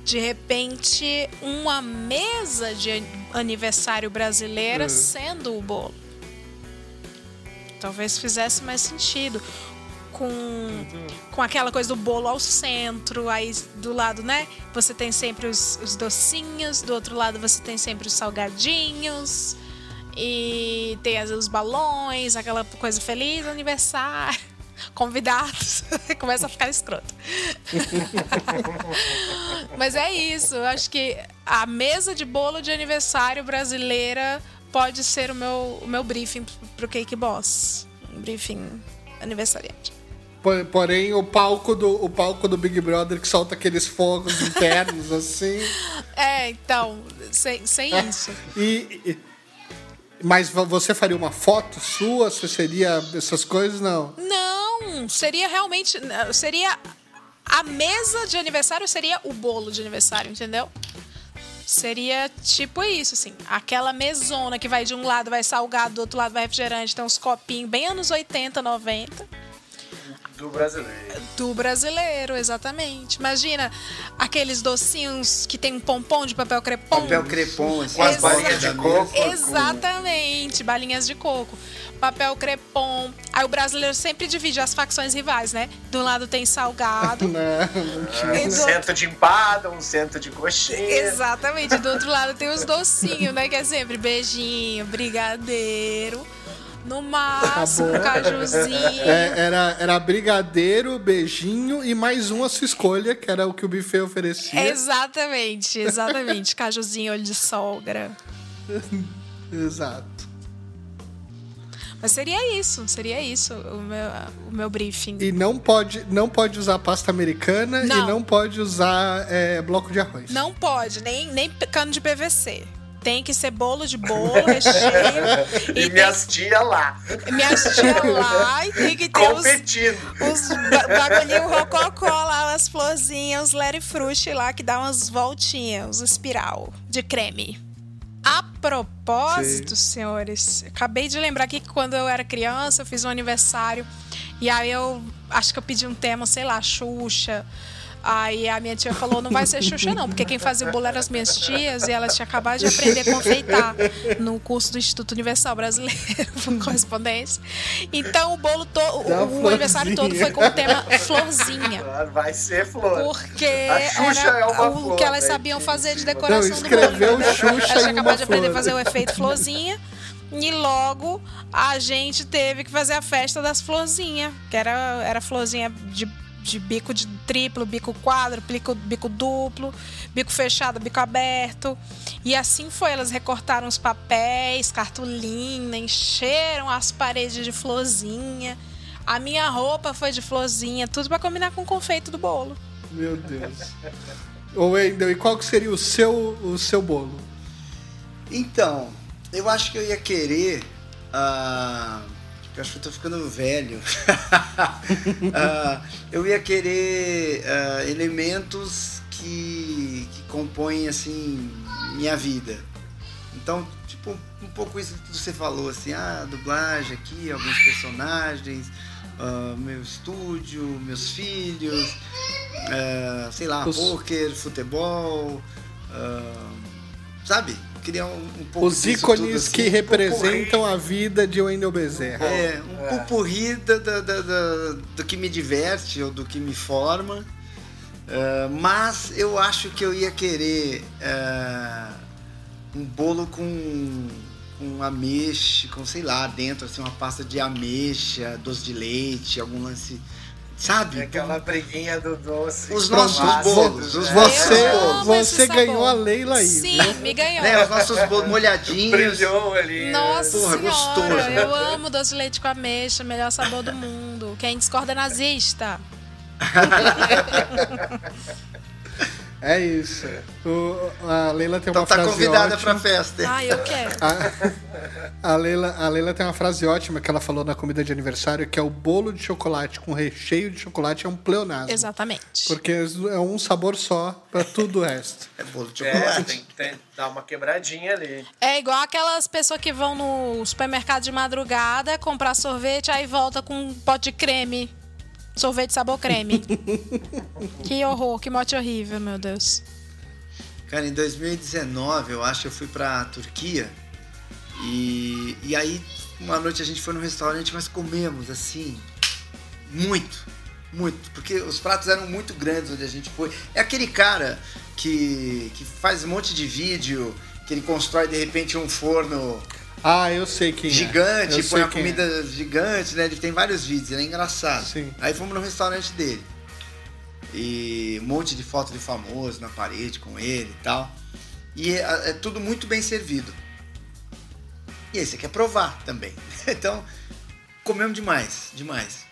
De repente, uma mesa de aniversário brasileira sendo o bolo. Talvez fizesse mais sentido. Com, com aquela coisa do bolo ao centro, aí do lado, né? Você tem sempre os, os docinhos, do outro lado você tem sempre os salgadinhos, e tem os balões, aquela coisa feliz, aniversário, *laughs* convidados. *laughs* Começa a ficar escroto. *laughs* Mas é isso, eu acho que a mesa de bolo de aniversário brasileira pode ser o meu, o meu briefing pro Cake Boss. Um briefing aniversariante. Por- Porém, o palco do, o palco do Big Brother que solta aqueles fogos internos *laughs* assim. É, então, sem, sem isso. E, e- mas vo- você faria uma foto sua? Você seria essas coisas? Não. Não, seria realmente. Seria. A mesa de aniversário seria o bolo de aniversário, entendeu? Seria tipo isso, assim. Aquela mesona que vai de um lado vai salgado, do outro lado vai refrigerante, tem uns copinhos bem anos 80, 90. Do brasileiro. Do brasileiro, exatamente. Imagina aqueles docinhos que tem um pompom de papel crepom. Papel crepom, assim, Com as balinhas de coco. Exatamente, balinhas de coco. Papel crepom. Aí o brasileiro sempre divide as facções rivais, né? Do lado tem salgado. *laughs* Não, não tinha. Um cento de empada, um cento de coxinha. Exatamente. Do outro lado tem os docinhos, né? Que é sempre beijinho, brigadeiro. No máximo, Acabou. cajuzinho. É, era, era brigadeiro, beijinho e mais um a sua escolha, que era o que o buffet oferecia. Exatamente, exatamente. Cajuzinho, olho de sogra. *laughs* Exato. Mas seria isso, seria isso o meu, o meu briefing. E não pode, não pode usar pasta americana e Não. não pode usar é, bloco de arroz. Não pode, nem, nem cano de PVC. Tem que ser bolo de bolo, recheio. *laughs* E, tem- minhas tia lá, minhas tia lá e tem que ter os, competindo. os ba- bagulhinho rococó lá, as florzinhas, os Larry Fruit lá, que dá umas voltinhas, os espiral de creme. A propósito, senhores, acabei de lembrar aqui que quando eu era criança, eu fiz um aniversário e aí eu acho que eu pedi um tema, sei lá, Xuxa, Aí a minha tia falou: não vai ser Xuxa, não, porque quem fazia o bolo eram as minhas tias e elas tinham acabado de aprender a confeitar no curso do Instituto Universal Brasileiro, *laughs* por correspondência. Então o bolo todo, o, o aniversário todo foi com o tema florzinha. Vai ser flor. Porque A Xuxa era é uma o flor, que elas né, sabiam fazer de decoração Não, do bolo. Xuxa Elas tinham acabado de aprender a fazer o efeito florzinha. E logo a gente teve que fazer a festa das florzinhas. Que era, era florzinha de, de bico de triplo, bico quadro, bico, bico duplo, bico fechado, bico aberto. E assim foi. Elas recortaram os papéis, cartolina, encheram as paredes de florzinha. A minha roupa foi de florzinha, tudo pra combinar com o confeito do bolo. Meu Deus. Ô, Wendel, e qual que seria o seu, o seu bolo? Então, eu acho que eu ia querer. ah, eu acho que eu tô ficando velho. *laughs* Ah, eu ia querer ah, elementos que, que compõem assim minha vida. Então, tipo, um pouco isso que você falou, assim, ah, dublagem aqui, alguns personagens, ah, meu estúdio, meus filhos, sei lá, Os- poker, futebol, sabe? Queria um, um pouco Os ícones tudo, assim, que um representam a vida de Wendel Bezerra. é, um É. pupurri da- da- da- do que me diverte ou do que me forma. Ah, mas eu acho que eu ia querer ah, um bolo com, com ameixa, com sei lá, dentro, assim, uma pasta de ameixa, doce de leite, algum lance. Sabe? É Aquela briguinha do doce. Os nossos bolos, né? os Você, esse você sabor. ganhou a Leila aí, Sim, viu? me ganhou. Né, os nossos bolos molhadinhos. Brilhou ali. Nossa Porra, senhora, gostoso. eu amo doce de leite com ameixa, melhor sabor do mundo. Quem discorda é nazista. *laughs* É isso. O- a Leila tem Então uma tá frase convidada ótima. pra festa. Ah, eu quero. A, a, Leila, a Leila tem uma frase ótima que ela falou na comida de aniversário, que é o bolo de chocolate com recheio de chocolate é um pleonasmo. Exatamente. Porque é um sabor só pra tudo o resto. É bolo de É, chocolate. tem que ter- dar uma quebradinha ali. É igual aquelas pessoas que vão no supermercado de madrugada comprar sorvete, aí volta com um pote de creme. Sorvete sabor creme. *laughs* que horror, que mote horrível, meu Deus. Cara, em 2019, eu acho eu fui pra Turquia. E, e aí, uma noite a gente foi num restaurante, mas comemos assim. Muito. Muito. Porque os pratos eram muito grandes onde a gente foi. É aquele cara que, que faz um monte de vídeo, que ele constrói de repente um forno Ah, eu sei quem é. gigante, põe a quem comida gigante, né? Ele tem vários vídeos, ele é engraçado. Sim. Aí fomos no restaurante dele. E um monte de foto de famoso na parede com ele e tal. E é, é tudo muito bem servido. E aí você quer provar também. *laughs* Então, comemos demais, demais.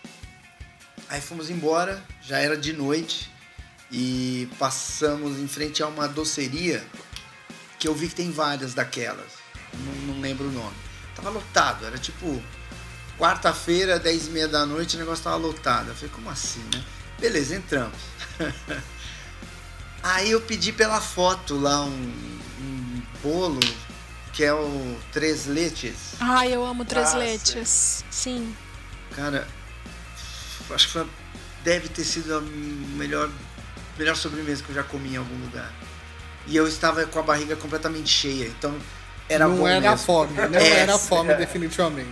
Aí fomos embora, já era de noite. E passamos em frente a uma doceria que eu vi que tem várias daquelas. Não, não lembro o nome. Tava lotado, era tipo quarta-feira, 10 e meia da noite, o negócio tava lotado. Eu falei, como assim, né? Beleza, entramos. *laughs* Aí eu pedi pela foto lá um, um bolo que é o Três Leches. Ai, eu amo três leites. Sim. Cara, acho que foi, deve ter sido a melhor, melhor sobremesa que eu já comi em algum lugar. E eu estava com a barriga completamente cheia, então era não bom era mesmo. fome, não É, era fome definitivamente.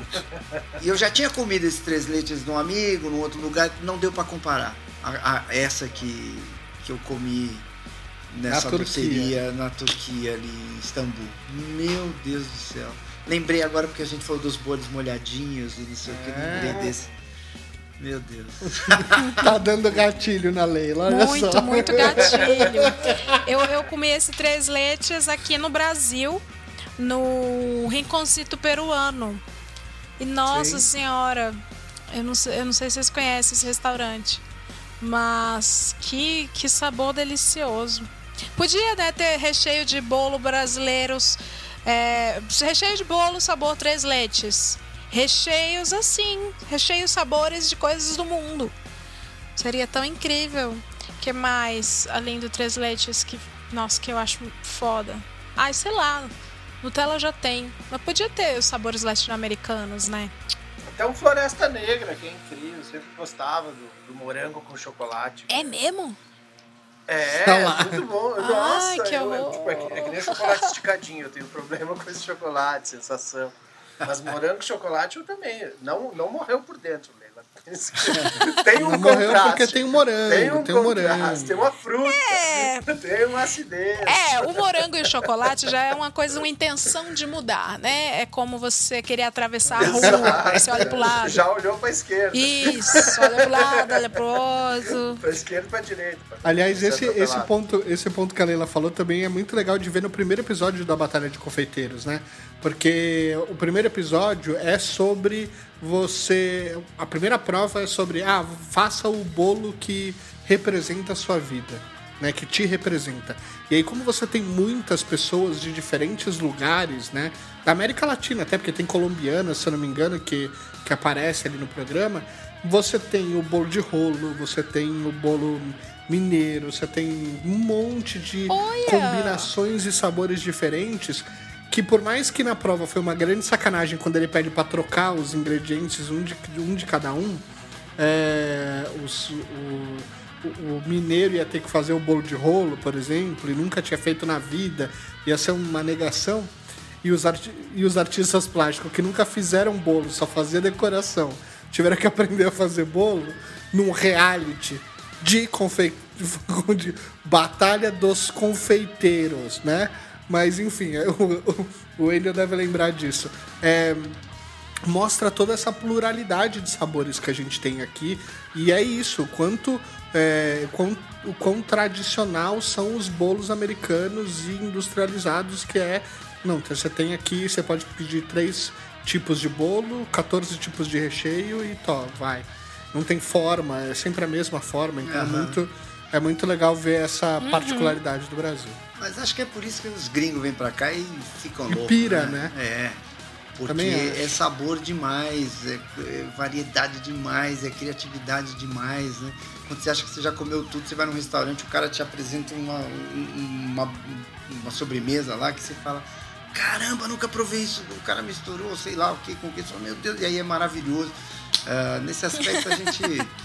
E eu já tinha comido esses três leites num amigo, num outro lugar, não deu pra comparar. A, a- essa que, que eu comi nessa Turquia. doceria na Turquia, ali em Istambul. Meu Deus do céu. Lembrei agora porque a gente falou dos bolos molhadinhos e não sei o que, É. lembrei desse. Meu Deus. *laughs* Tá dando gatilho na Leila, olha Muito, só. muito gatilho. Eu, eu comi esse três leites aqui no Brasil, no Rinconcito Peruano. E nossa Sim. senhora, eu não, sei, eu não sei se vocês conhecem esse restaurante, mas que, que sabor delicioso. Podia né, ter recheio de bolo brasileiros, é, recheio de bolo sabor três leites. Recheios assim, recheios sabores de coisas do mundo. Seria tão incrível. que mais, além do Três Leites, que, nossa, que eu acho foda? Ai, sei lá. Nutella já tem. Mas podia ter os sabores latino-americanos, né? Até um Floresta Negra, que é incrível. Eu sempre gostava do, do morango com chocolate. É mesmo? É, *laughs* lá. muito bom. Ai, Nossa, que eu- horror. tipo, é, que, é que nem chocolate esticadinho. Eu tenho problema com esse chocolate, sensação. Mas morango e chocolate eu também. Não, não morreu por dentro, Tem um Não morreu contraste. porque tem um morango, Tem um tem um morango. tem uma fruta, É. tem uma acidez. É, o morango e o chocolate já é uma coisa, uma intenção de mudar, né? É como você querer atravessar a rua, você olha pro lado. Já olhou pra esquerda. Isso, olha pro lado, olha pro outro. Pra esquerda e pra direita. pra Aliás, esse, esse, ponto, esse ponto que a Leila falou também é muito legal de ver no primeiro episódio da Batalha de Confeiteiros, né? Porque o primeiro episódio é sobre você. A primeira prova é sobre. Ah, faça o bolo que representa a sua vida, né? Que te representa. E aí, como você tem muitas pessoas de diferentes lugares, né? Da América Latina, até porque tem colombiana, se eu não me engano, que, que aparece ali no programa. Você tem o bolo de rolo, você tem o bolo mineiro, você tem um monte de Olha! combinações e sabores diferentes. Que por mais que na prova foi uma grande sacanagem quando ele pede pra trocar os ingredientes, um de, um de cada um, é, os- o, o- mineiro ia ter que fazer o bolo de rolo, por exemplo, e nunca tinha feito na vida, ia ser uma negação. E os, e os artistas plásticos que nunca fizeram bolo, só fazia decoração, tiveram que *laughs* aprender a fazer bolo num reality de, *laughs* de batalha dos confeiteiros, né? Mas enfim, *laughs* o, o, o deve lembrar disso. É, mostra toda essa pluralidade de sabores que a gente tem aqui. E é isso, o quanto, é, quão- o quão tradicional são os bolos americanos e industrializados que é. Não, então você tem aqui, você pode pedir três tipos de bolo, 14 tipos de recheio e tó, vai. Não tem forma, é sempre a mesma forma, então é, Aham. muito, é muito legal ver essa particularidade do Brasil. Mas acho que é por isso que os gringos vêm pra cá e ficam loucos. pira, né? né? É. Porque é sabor demais, é, é variedade demais, é criatividade demais, né? Quando você acha que você já comeu tudo, você vai num restaurante, o cara te apresenta uma, um- uma, uma sobremesa lá que você fala, caramba, nunca provei isso, o cara misturou, sei lá o que com o que, meu Deus, e aí é maravilhoso. Ah, nesse aspecto a gente. *laughs*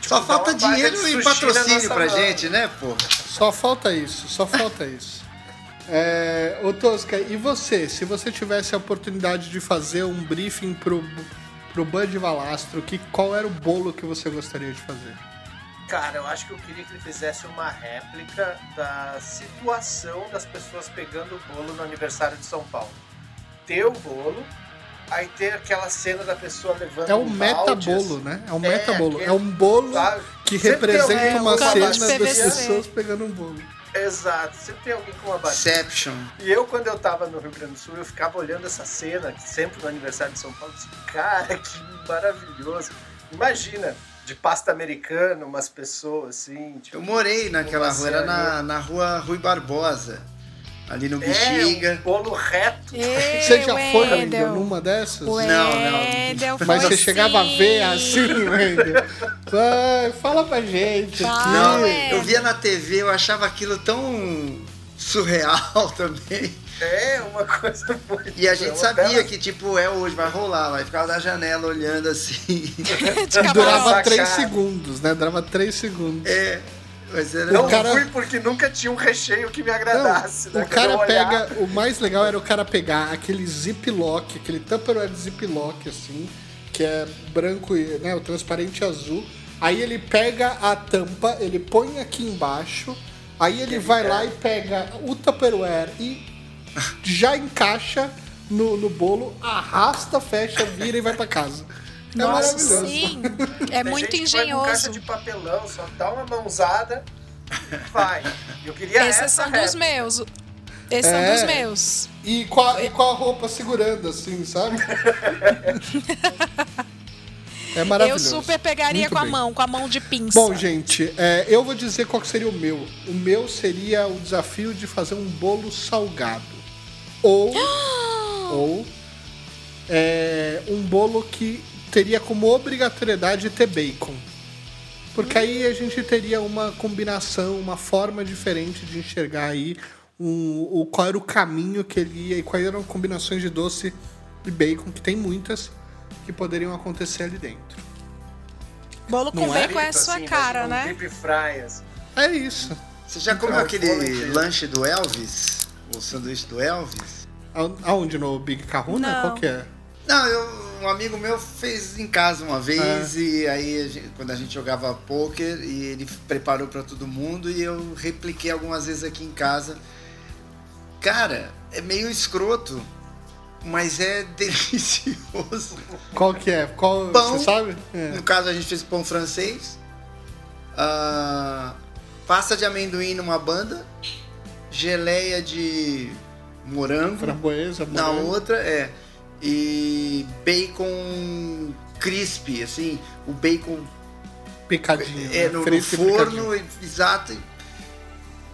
Tipo, Só falta dinheiro e patrocínio pra mão. gente, né, pô? Só falta isso, só falta isso. É, ô Tosca, e você? Se você tivesse a oportunidade de fazer um briefing pro, pro Bud Valastro, que, qual era o bolo que você gostaria de fazer? Cara, eu acho que eu queria que ele fizesse uma réplica da situação das pessoas pegando o bolo no aniversário de São Paulo. Ter o bolo, aí ter aquela cena da pessoa levando É o um meta-bolo, né? É um meta-bolo. aquele- É um bolo sabe? que Sempre tem representa uma cena das pessoas pegando um bolo. Exato, sempre tem alguém com uma bacia. Exception. E eu, quando eu tava no Rio Grande do Sul, eu ficava olhando essa cena, que sempre no aniversário de São Paulo, eu disse, cara, que maravilhoso. Imagina, de pasta americana, umas pessoas assim. Tipo, Eu morei naquela rua, era na, na rua Rui Barbosa, ali no É, Bexiga. um bolo reto. Ei, Você já foi Wendel. Wendel, numa dessas? Não, não. Wendel Mas você chegava a ver sim. assim, Wendel? Vai, fala pra gente. Fala. aqui. Não, é. eu via na TV, eu achava aquilo tão surreal *laughs* também. É uma coisa muito. E a é gente sabia bela- que, tipo, é hoje, vai rolar, vai ficar da janela olhando assim. *laughs* Durava. 3 segundos, né? Durava 3 segundos. É, mas era. Não cara- fui porque nunca tinha um recheio que me Não, agradasse. né? o cara pega. O mais legal era o cara pegar aquele ziplock, aquele Tupperware ziplock, assim, que é branco e né, o transparente azul. Aí ele pega a tampa, ele põe aqui embaixo, aí ele vai lá e pega o Tupperware e já encaixa no, no bolo, arrasta, fecha, vira e vai pra casa. É Nossa, maravilhoso. sim. *laughs* É Tem muito gente que vai com caixa engenhoso. de papelão, só dá uma mãozada, vai. Eu queria Esses essa são dos meus. Esses É. são dos meus. E com, a, e com a roupa segurando, assim, sabe? *laughs* É Eu maravilhoso. super pegaria Muito com a bem. mão, com a mão de pinça. Bom, gente, é, eu vou dizer qual que seria o meu. O meu seria o desafio de fazer um bolo salgado. Ou. *gasps* ou. é, um bolo que teria como obrigatoriedade ter bacon. Porque aí a gente teria uma combinação, uma forma diferente de enxergar aí um, o, qual era o caminho que ele ia e quais eram combinações de doce e bacon, que tem muitas, que poderiam acontecer ali dentro. Bolo com Não é? bacon é a Frito, sua assim, cara, né? deep fry, assim. É isso. Você já comeu Então, aquele fome. lanche do Elvis? O sanduíche do Elvis? Aonde? No Big Kahuna? Não. Qual que é? Não, eu, um amigo meu fez em casa uma vez e aí a gente- quando a gente jogava poker e ele preparou pra todo mundo e eu repliquei algumas vezes aqui em casa. Cara, é meio escroto, mas é *laughs* delicioso. Qual que é? Qual, Pão. Você sabe? É. No caso a gente fez pão francês, ah, pasta de amendoim numa banda, geleia de morango. Framboesa, Na morango. outra é. E bacon crispy, assim, o bacon Picadinho. é né? no, no picadinho. forno, e- exato.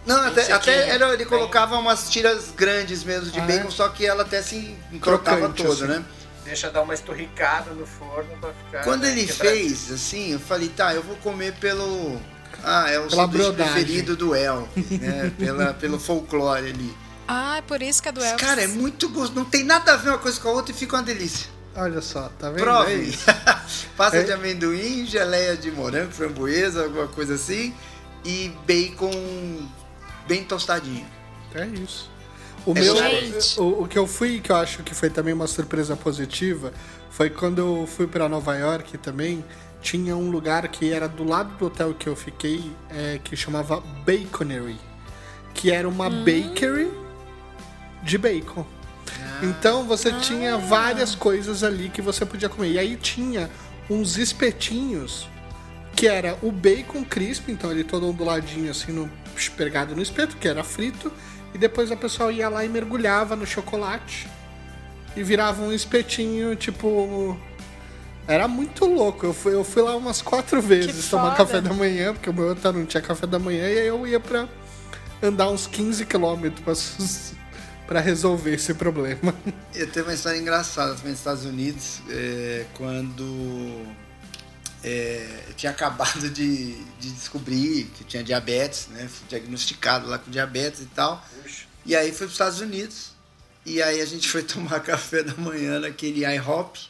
Não, até, até era, ele bem- colocava umas tiras grandes mesmo de Ah, bacon, é? só que ela até se Crocante, toda, assim. né? Deixa dar uma esturricada no forno pra ficar. Quando né, ele quebradinho. fez, assim, eu falei, tá, eu vou comer pelo. Ah, é o Pela sanduíche brodagem. preferido do El, né? Pela, pelo folclore ali. Ah, é por isso que é do Elvis. Cara, é muito gostoso. Não tem nada a ver uma coisa com a outra e fica uma delícia. Olha só, tá vendo? É Prove. isso. *laughs* Pasta É. de amendoim, geleia de morango, framboesa, alguma coisa assim. E bacon bem tostadinho. É isso. O É meu, o, o que eu fui, que eu acho que foi também uma surpresa positiva, foi quando eu fui pra Nova York também. Tinha um lugar que era do lado do hotel que eu fiquei, é, que chamava Baconery, que era uma bakery de bacon. Então você tinha várias coisas ali que você podia comer. E aí tinha uns espetinhos que era o bacon crisp, então ele todo onduladinho assim, no, pegado no espeto, que era frito, e depois a pessoa ia lá e mergulhava no chocolate e virava um espetinho, tipo. Era muito louco. Eu fui, eu fui lá umas quatro vezes tomar foda. café da manhã, porque o meu hotel não tinha café da manhã, e aí eu ia pra andar uns 15 quilômetros *laughs* pra resolver esse problema. *laughs* Eu tenho uma história engraçada também nos Estados Unidos, é, quando é, eu tinha acabado de, de descobrir que tinha diabetes, né? Fui diagnosticado lá com diabetes e tal. Puxa. E aí fui para os Estados Unidos. E aí a gente *laughs* foi tomar café da manhã naquele IHOP.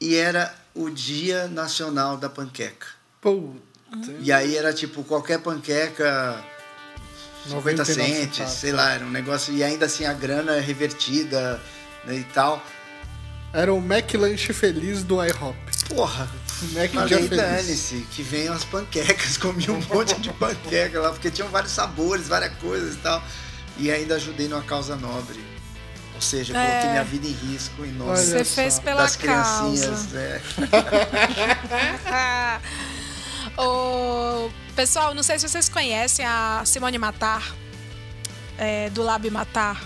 E era o Dia Nacional da Panqueca. Puta. E aí era tipo qualquer panqueca 50 99 centes, sei lá, era um negócio. E ainda assim a grana é revertida né, e tal. Era o McLanche feliz do IHOP. Porra, falei, feliz. dane-se, que venham as panquecas. *laughs* Comi um monte de panqueca lá, porque tinham vários sabores, várias coisas e tal. E ainda ajudei numa causa nobre. Ou seja, É. coloquei minha vida em risco em nome Você fez pela das causa. criancinhas. É. *laughs* *laughs* o... Pessoal, não sei se vocês conhecem a Simone Matar, é, do Lab Matar.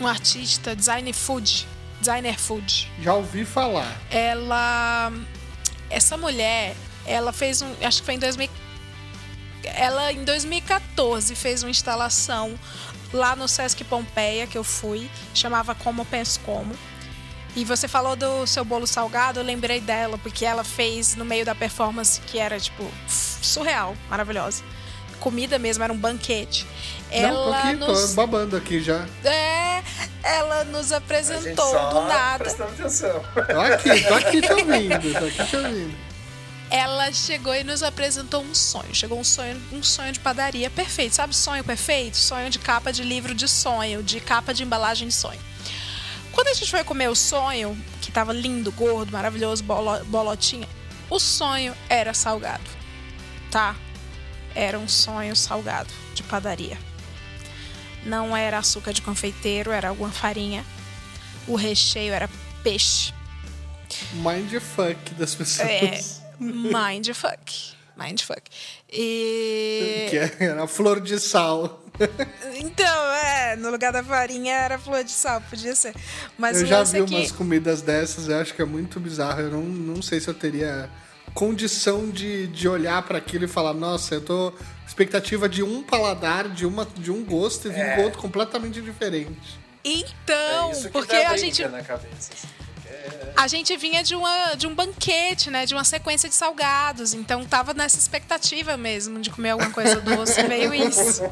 Um artista, designer food. Designer food. Já ouvi falar. Ela. Essa mulher, ela fez um. Acho que foi em 2000. Ela, em 2014, fez uma instalação lá no Sesc Pompeia, que eu fui. Chamava Como Penso Como. E você falou do seu bolo salgado, eu lembrei dela, porque ela fez no meio da performance que era, tipo, surreal, maravilhosa. Comida mesmo, era um banquete. Não, tô Ela aqui, nos... tô babando aqui já. É, ela nos A gente apresentou só do nada. prestando atenção. Tô aqui, tô aqui te ouvindo, tô aqui te ouvindo. ela chegou e nos apresentou um sonho. Chegou um sonho, um sonho de padaria perfeito. Sabe sonho perfeito? Sonho de capa de livro de sonho, de capa de embalagem de sonho. Quando a gente foi comer o sonho, que tava lindo, gordo, maravilhoso, bolo- bolotinha, o sonho era salgado, tá? Era um sonho salgado de padaria. Não era açúcar de confeiteiro, era alguma farinha. O recheio era peixe. Mindfuck das pessoas. É, mindfuck. Mindfuck. E. Que era a flor de sal. Então, é, no lugar da farinha era flor de sal, podia ser. Mas eu já vi é que. umas comidas dessas, eu acho que é muito bizarro. Eu não, não sei se eu teria condição de, de olhar para aquilo e falar, nossa, eu tô expectativa de um paladar, de, uma, de um gosto e vim É. com outro completamente diferente. Então, é isso que porque dá a gente, na cabeça. assim. A gente vinha de, uma, de um banquete, né? De uma sequência de salgados. Então tava nessa expectativa mesmo de comer alguma coisa doce. Veio isso.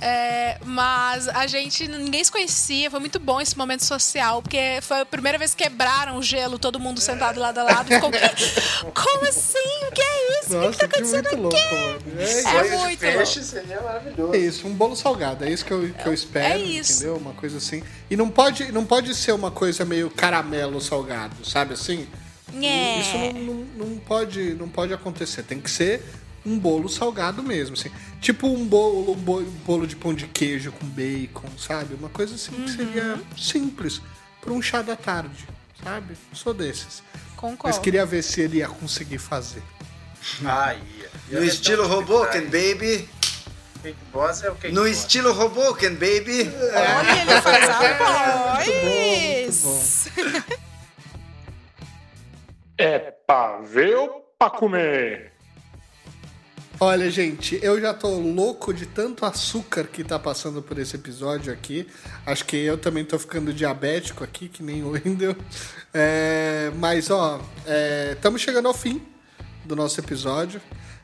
É, mas a gente, ninguém se conhecia, foi muito bom esse momento social, porque foi a primeira vez que quebraram o gelo, todo mundo sentado lado a lado. Ficou, "Que- como assim? O que é isso? o que, tá que acontecendo muito louco, mano. É, É muito peixe seria maravilhoso. É isso, um bolo salgado, é isso que eu, que eu espero, É isso. entendeu? Uma coisa assim. E não pode, não pode ser uma coisa meio caramelo salgado, sabe assim? É. Isso não, não, não pode, não pode acontecer. Tem que ser um bolo salgado mesmo, assim. Tipo um bolo, um bo- bolo de pão de queijo com bacon, sabe? Uma coisa assim que seria Uhum. simples para um chá da tarde, sabe? Sou desses. Mas Concordo. queria ver se ele ia conseguir fazer. Ah, ia. Ia No estilo Hoboken, baby. Cake Boss é o Cake No Boss. estilo Hoboken, baby. Olha, ele faz a voz. É pra ver ou pra comer? Olha, gente, eu já tô louco de tanto açúcar que tá passando por esse episódio aqui. Acho que eu também tô ficando diabético aqui, que nem o Wendel. É, mas, ó, estamos chegando ao fim do nosso episódio.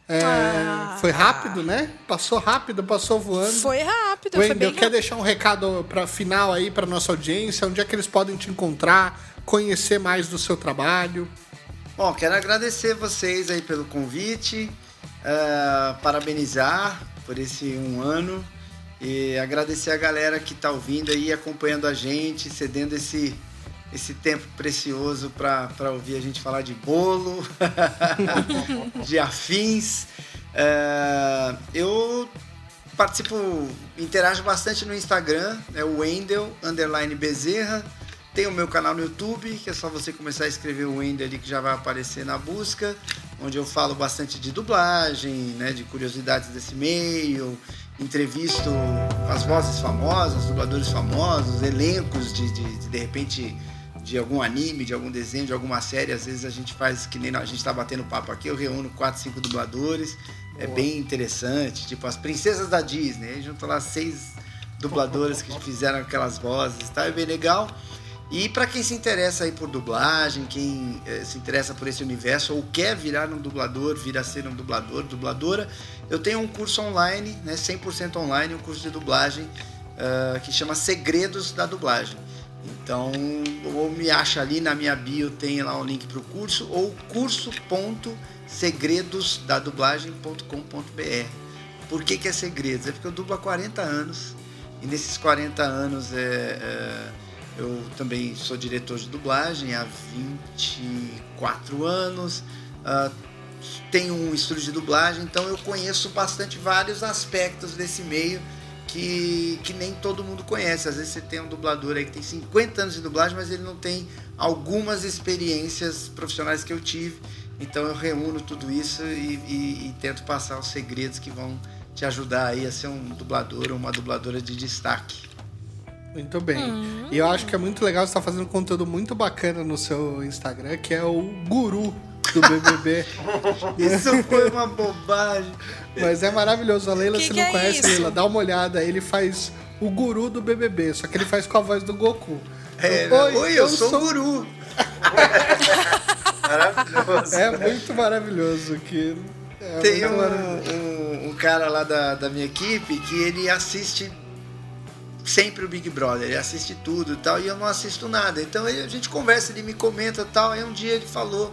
É, Ah. Foi rápido, né? Passou rápido, passou voando. Foi rápido, foi bem Wendel, quer deixar um recado para final aí para nossa audiência? Onde é que eles podem te encontrar, conhecer mais do seu trabalho? Bom, quero agradecer vocês aí pelo convite, ah, parabenizar por esse um ano e agradecer a galera que está ouvindo aí, acompanhando a gente, cedendo esse, esse tempo precioso para ouvir a gente falar de bolo, *laughs* de afins. Ah, eu participo, interajo bastante no Instagram, é o Wendel, underline Bezerra. Tem o meu canal no YouTube, que é só você começar a escrever o Wendel ali que já vai aparecer na busca, onde eu falo bastante de dublagem, né, de curiosidades desse meio, entrevisto as vozes famosas, dubladores famosos, elencos de, de, de, de repente de algum anime, de algum desenho, de alguma série. Às vezes a gente faz que nem a gente está batendo papo aqui, eu reúno quatro, cinco dubladores. É bem interessante, tipo as princesas da Disney, junto lá seis dubladoras que fizeram aquelas vozes, tá? É bem legal. E para quem se interessa aí por dublagem, quem eh, se interessa por esse universo ou quer virar um dublador, vir a ser um dublador, dubladora, eu tenho um curso online, né, 100% online, um curso de dublagem ah, que chama Segredos da Dublagem. Então, ou me acha ali na minha bio, tem lá um link para o curso, ou curso.segredosdadublagem.com.br. Por que, que é segredos? É porque eu dublo há 40 anos, e nesses 40 anos é, é, eu também sou diretor de dublagem há 24 anos, ah, tenho um estúdio de dublagem, então eu conheço bastante vários aspectos desse meio que, que nem todo mundo conhece. Às vezes você tem um dublador aí que tem 50 anos de dublagem, mas ele não tem algumas experiências profissionais que eu tive. Então eu reúno tudo isso e, e- e tento passar os segredos que vão te ajudar aí a ser um dublador ou uma dubladora de destaque. Muito bem. E eu acho que é muito legal você estar fazendo um conteúdo muito bacana no seu Instagram, que é o guru do *laughs* BBB. Isso foi uma bobagem. Mas é maravilhoso. A Leila, Que se que não é conhece, isso? Leila, dá uma olhada. Ele faz o guru do BBB, só que ele faz com a voz do Goku. É, Oi, Oi, eu, eu sou, sou- o guru. *laughs* Maravilhoso. É muito maravilhoso que. É Tem um, maravilhoso. um- um cara lá da, da minha equipe que ele assiste sempre o Big Brother, ele assiste tudo e tal, e eu não assisto nada. Então ele- a gente conversa, ele me comenta e tal. Aí um dia ele falou: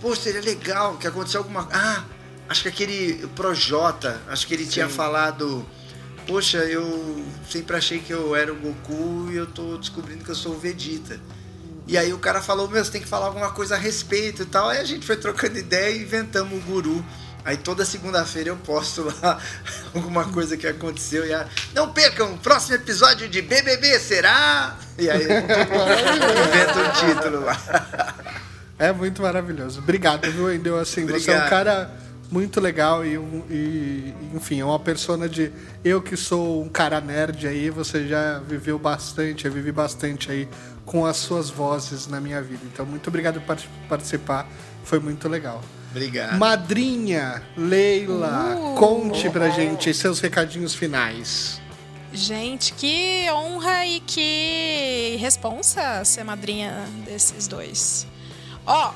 Pô, seria legal que aconteceu alguma Ah, acho que aquele Projota, acho que ele tinha falado. Poxa, eu sempre achei que eu era o Goku e eu tô descobrindo que eu sou o Vegeta. E aí o cara falou, meu, você tem que falar alguma coisa a respeito e tal. Aí a gente foi trocando ideia e inventamos o guru. Aí toda segunda-feira eu posto lá *laughs* alguma coisa que aconteceu. E a... Não percam, próximo episódio de BBB será? E aí inventa um título lá. *laughs* É muito maravilhoso. Obrigado, viu, Endel? Assim, você é um Obrigado. cara muito legal e, um- e, enfim, é uma persona de. Eu que sou um cara nerd aí, você já viveu bastante, eu vivi bastante aí com as suas vozes na minha vida. Então, muito obrigado por part- participar, foi muito legal. Obrigado. Madrinha, Leila, Uh. conte pra gente seus recadinhos finais. Gente, que honra e que responsa ser madrinha desses dois. Ó,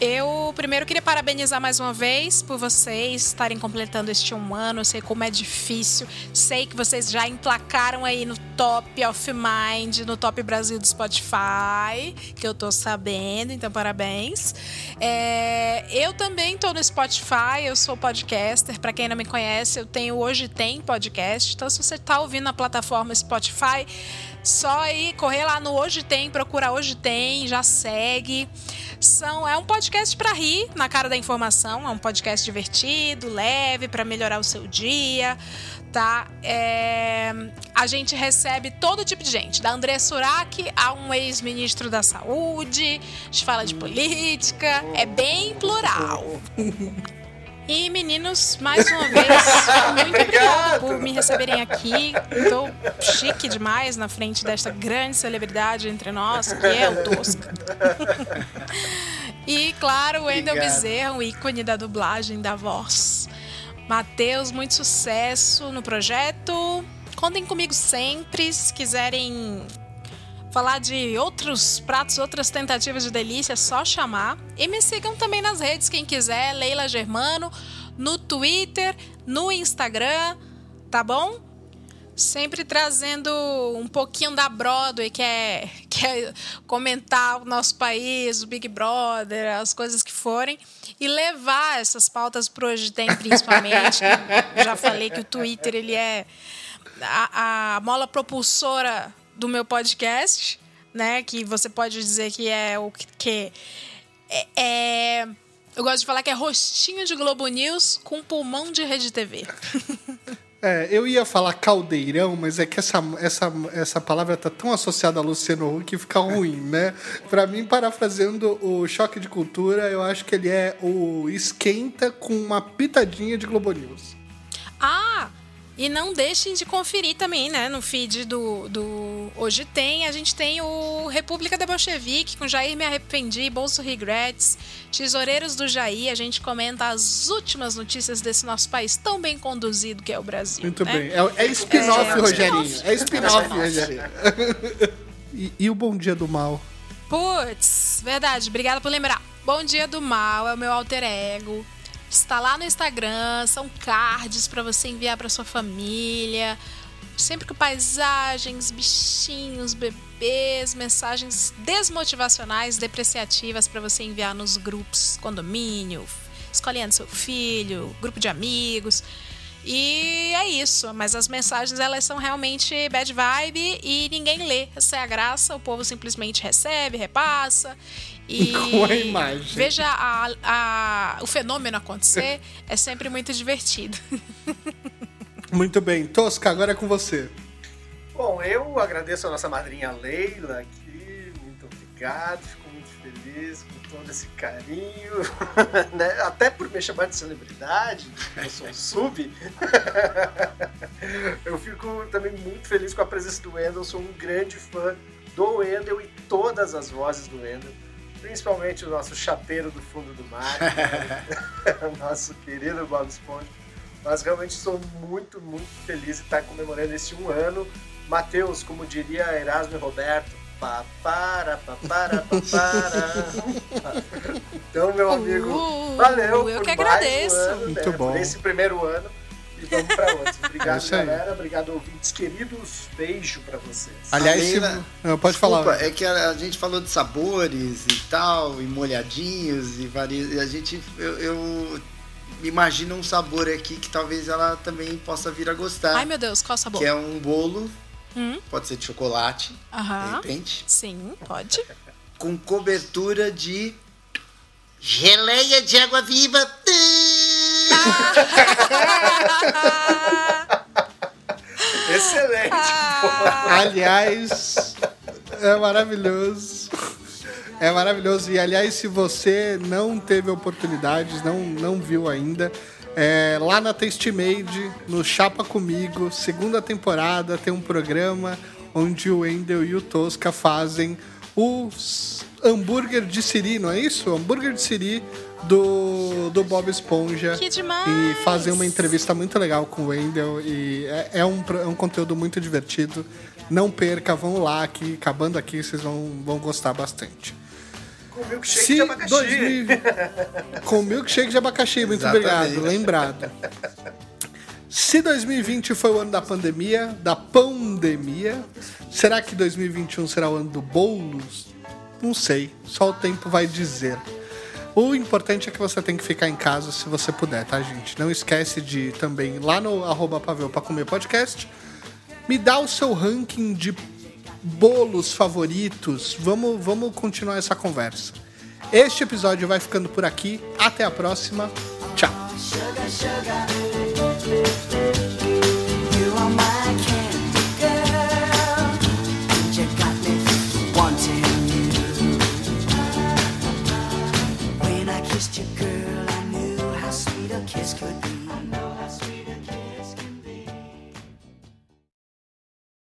Eu primeiro queria parabenizar mais uma vez por vocês estarem completando este um ano. Eu sei como é difícil. Sei que vocês já emplacaram aí no top of mind, no top Brasil do Spotify, que eu tô sabendo, então parabéns. É, eu também tô no Spotify, eu sou podcaster. Para quem não me conhece, eu tenho Hoje Tem Podcast. Então, se você tá ouvindo na plataforma Spotify, só aí correr lá no Hoje Tem, procura Hoje Tem, já segue. São, é um podcast para rir na cara da informação, é um podcast divertido, leve para melhorar o seu dia, tá? É, a gente recebe todo tipo de gente, da André Surak a um ex-ministro da Saúde, a gente fala de política, é bem plural. *laughs* E meninos, mais uma vez, *laughs* muito obrigada por me receberem aqui. Estou chique demais na frente desta grande celebridade entre nós, que é o Tosca. *laughs* e claro, o Wendel Obrigado. Bezerra, um ícone da dublagem da voz. Matheus, muito sucesso no projeto. Contem comigo sempre, se quiserem falar de outros pratos, outras tentativas de delícia, é só chamar. E me sigam também nas redes, quem quiser, Leila Germano, no Twitter, no Instagram, tá bom? Sempre trazendo um pouquinho da Broadway, que é, *laughs* que é comentar o nosso país, o Big Brother, as coisas que forem, e levar essas pautas para hoje tem principalmente. *laughs* Já falei que o Twitter ele é a, a mola propulsora do meu podcast, né? Que você pode dizer que é o que- é, é- eu gosto de falar que é rostinho de Globo News com pulmão de Rede TV. *laughs* É, eu ia falar caldeirão, mas é que essa, essa, essa palavra tá tão associada a Luciano Huck que fica ruim, né? Pra mim, parafraseando o Choque de Cultura, eu acho que ele é o esquenta com uma pitadinha de Globo News. Ah, e não deixem de conferir também, né? No feed do, do Hoje Tem, a gente tem o República da Bolchevique, com Jair Me Arrependi, Bolso Regrets, Tesoureiros do Jair. A gente comenta as últimas notícias desse nosso país tão bem conduzido que é o Brasil. Muito né? bem. É, é spin-off, É, Rogerinho. spin-off. É spin-off, Rogerinho. e, e o Bom Dia do Mal? Putz, verdade. Obrigada por lembrar. Bom Dia do Mal é o meu alter ego. Está lá no Instagram, são cards para você enviar para sua família. Sempre com paisagens, bichinhos, bebês, mensagens desmotivacionais, depreciativas para você enviar nos grupos, condomínio, escolhendo seu filho, grupo de amigos. E é isso, mas as mensagens elas são realmente bad vibe e ninguém lê. Essa é a graça, o povo simplesmente recebe, repassa e *laughs* Com a imagem. veja a- a- o fenômeno acontecer, é sempre muito divertido. *laughs* Muito bem. Tosca, agora é com você. Bom, eu agradeço a nossa madrinha Leila aqui, muito obrigado, fico muito feliz com todo esse carinho, *laughs* né? até por me chamar de celebridade, eu sou um sub. eu fico também muito feliz com a presença do Wendel, sou um grande fã do Wendel e todas as vozes do Wendel, principalmente o nosso chapeiro do fundo do mar, *laughs* *laughs* o nosso querido Bob Esponja. Mas realmente sou muito, muito feliz de estar comemorando esse um ano. Matheus, como diria Erasmo e Roberto, papara, papara, papara. *laughs* Então, meu amigo, Uh, valeu eu por que mais agradeço. um ano, Muito né, bom. por esse primeiro ano. E vamos. É Obrigado, aí. galera. Obrigado, ouvintes queridos. Beijo para vocês. Aliás, A se... Leila- Não, pode Desculpa, falar. é que a, a gente falou de sabores e tal, e molhadinhos e vari... e a gente eu, eu imagino um sabor aqui que talvez ela também possa vir a gostar, Ai meu Deus, qual sabor? que é um bolo, Hum? pode ser de chocolate, de Aham. repente, Sim, pode. com cobertura de geleia de água viva. *laughs* Excelente. Aliás, é maravilhoso. É maravilhoso. E aliás, se você não teve oportunidades, não, não viu ainda, é, lá na Tastemade, no Chapa Comigo, segunda temporada, tem um programa onde o Wendel e o Tosca fazem os hambúrguer de Siri, não é isso? Hambúrguer de Siri do, do Bob Esponja. Que demais! E fazem uma entrevista muito legal com o Wendel. E é, é um, é um conteúdo muito divertido. Não perca, vão lá, que acabando aqui vocês vão, vão gostar bastante. Com milkshake Se de abacaxi. 2000 Com milkshake de abacaxi, muito Exatamente. obrigado, lembrado. Se 2020 foi o ano da pandemia, da pandemia, será que 2021 será o ano do bolos? Não sei, só o tempo vai dizer. O importante é que você tem que ficar em casa se você puder, tá, gente? Não esquece de também lá no arroba pavel pra comer podcast. Me dá o seu ranking de bolos favoritos. Vamos, vamos continuar essa conversa. Este episódio vai ficando por aqui. Até a próxima. Tchau.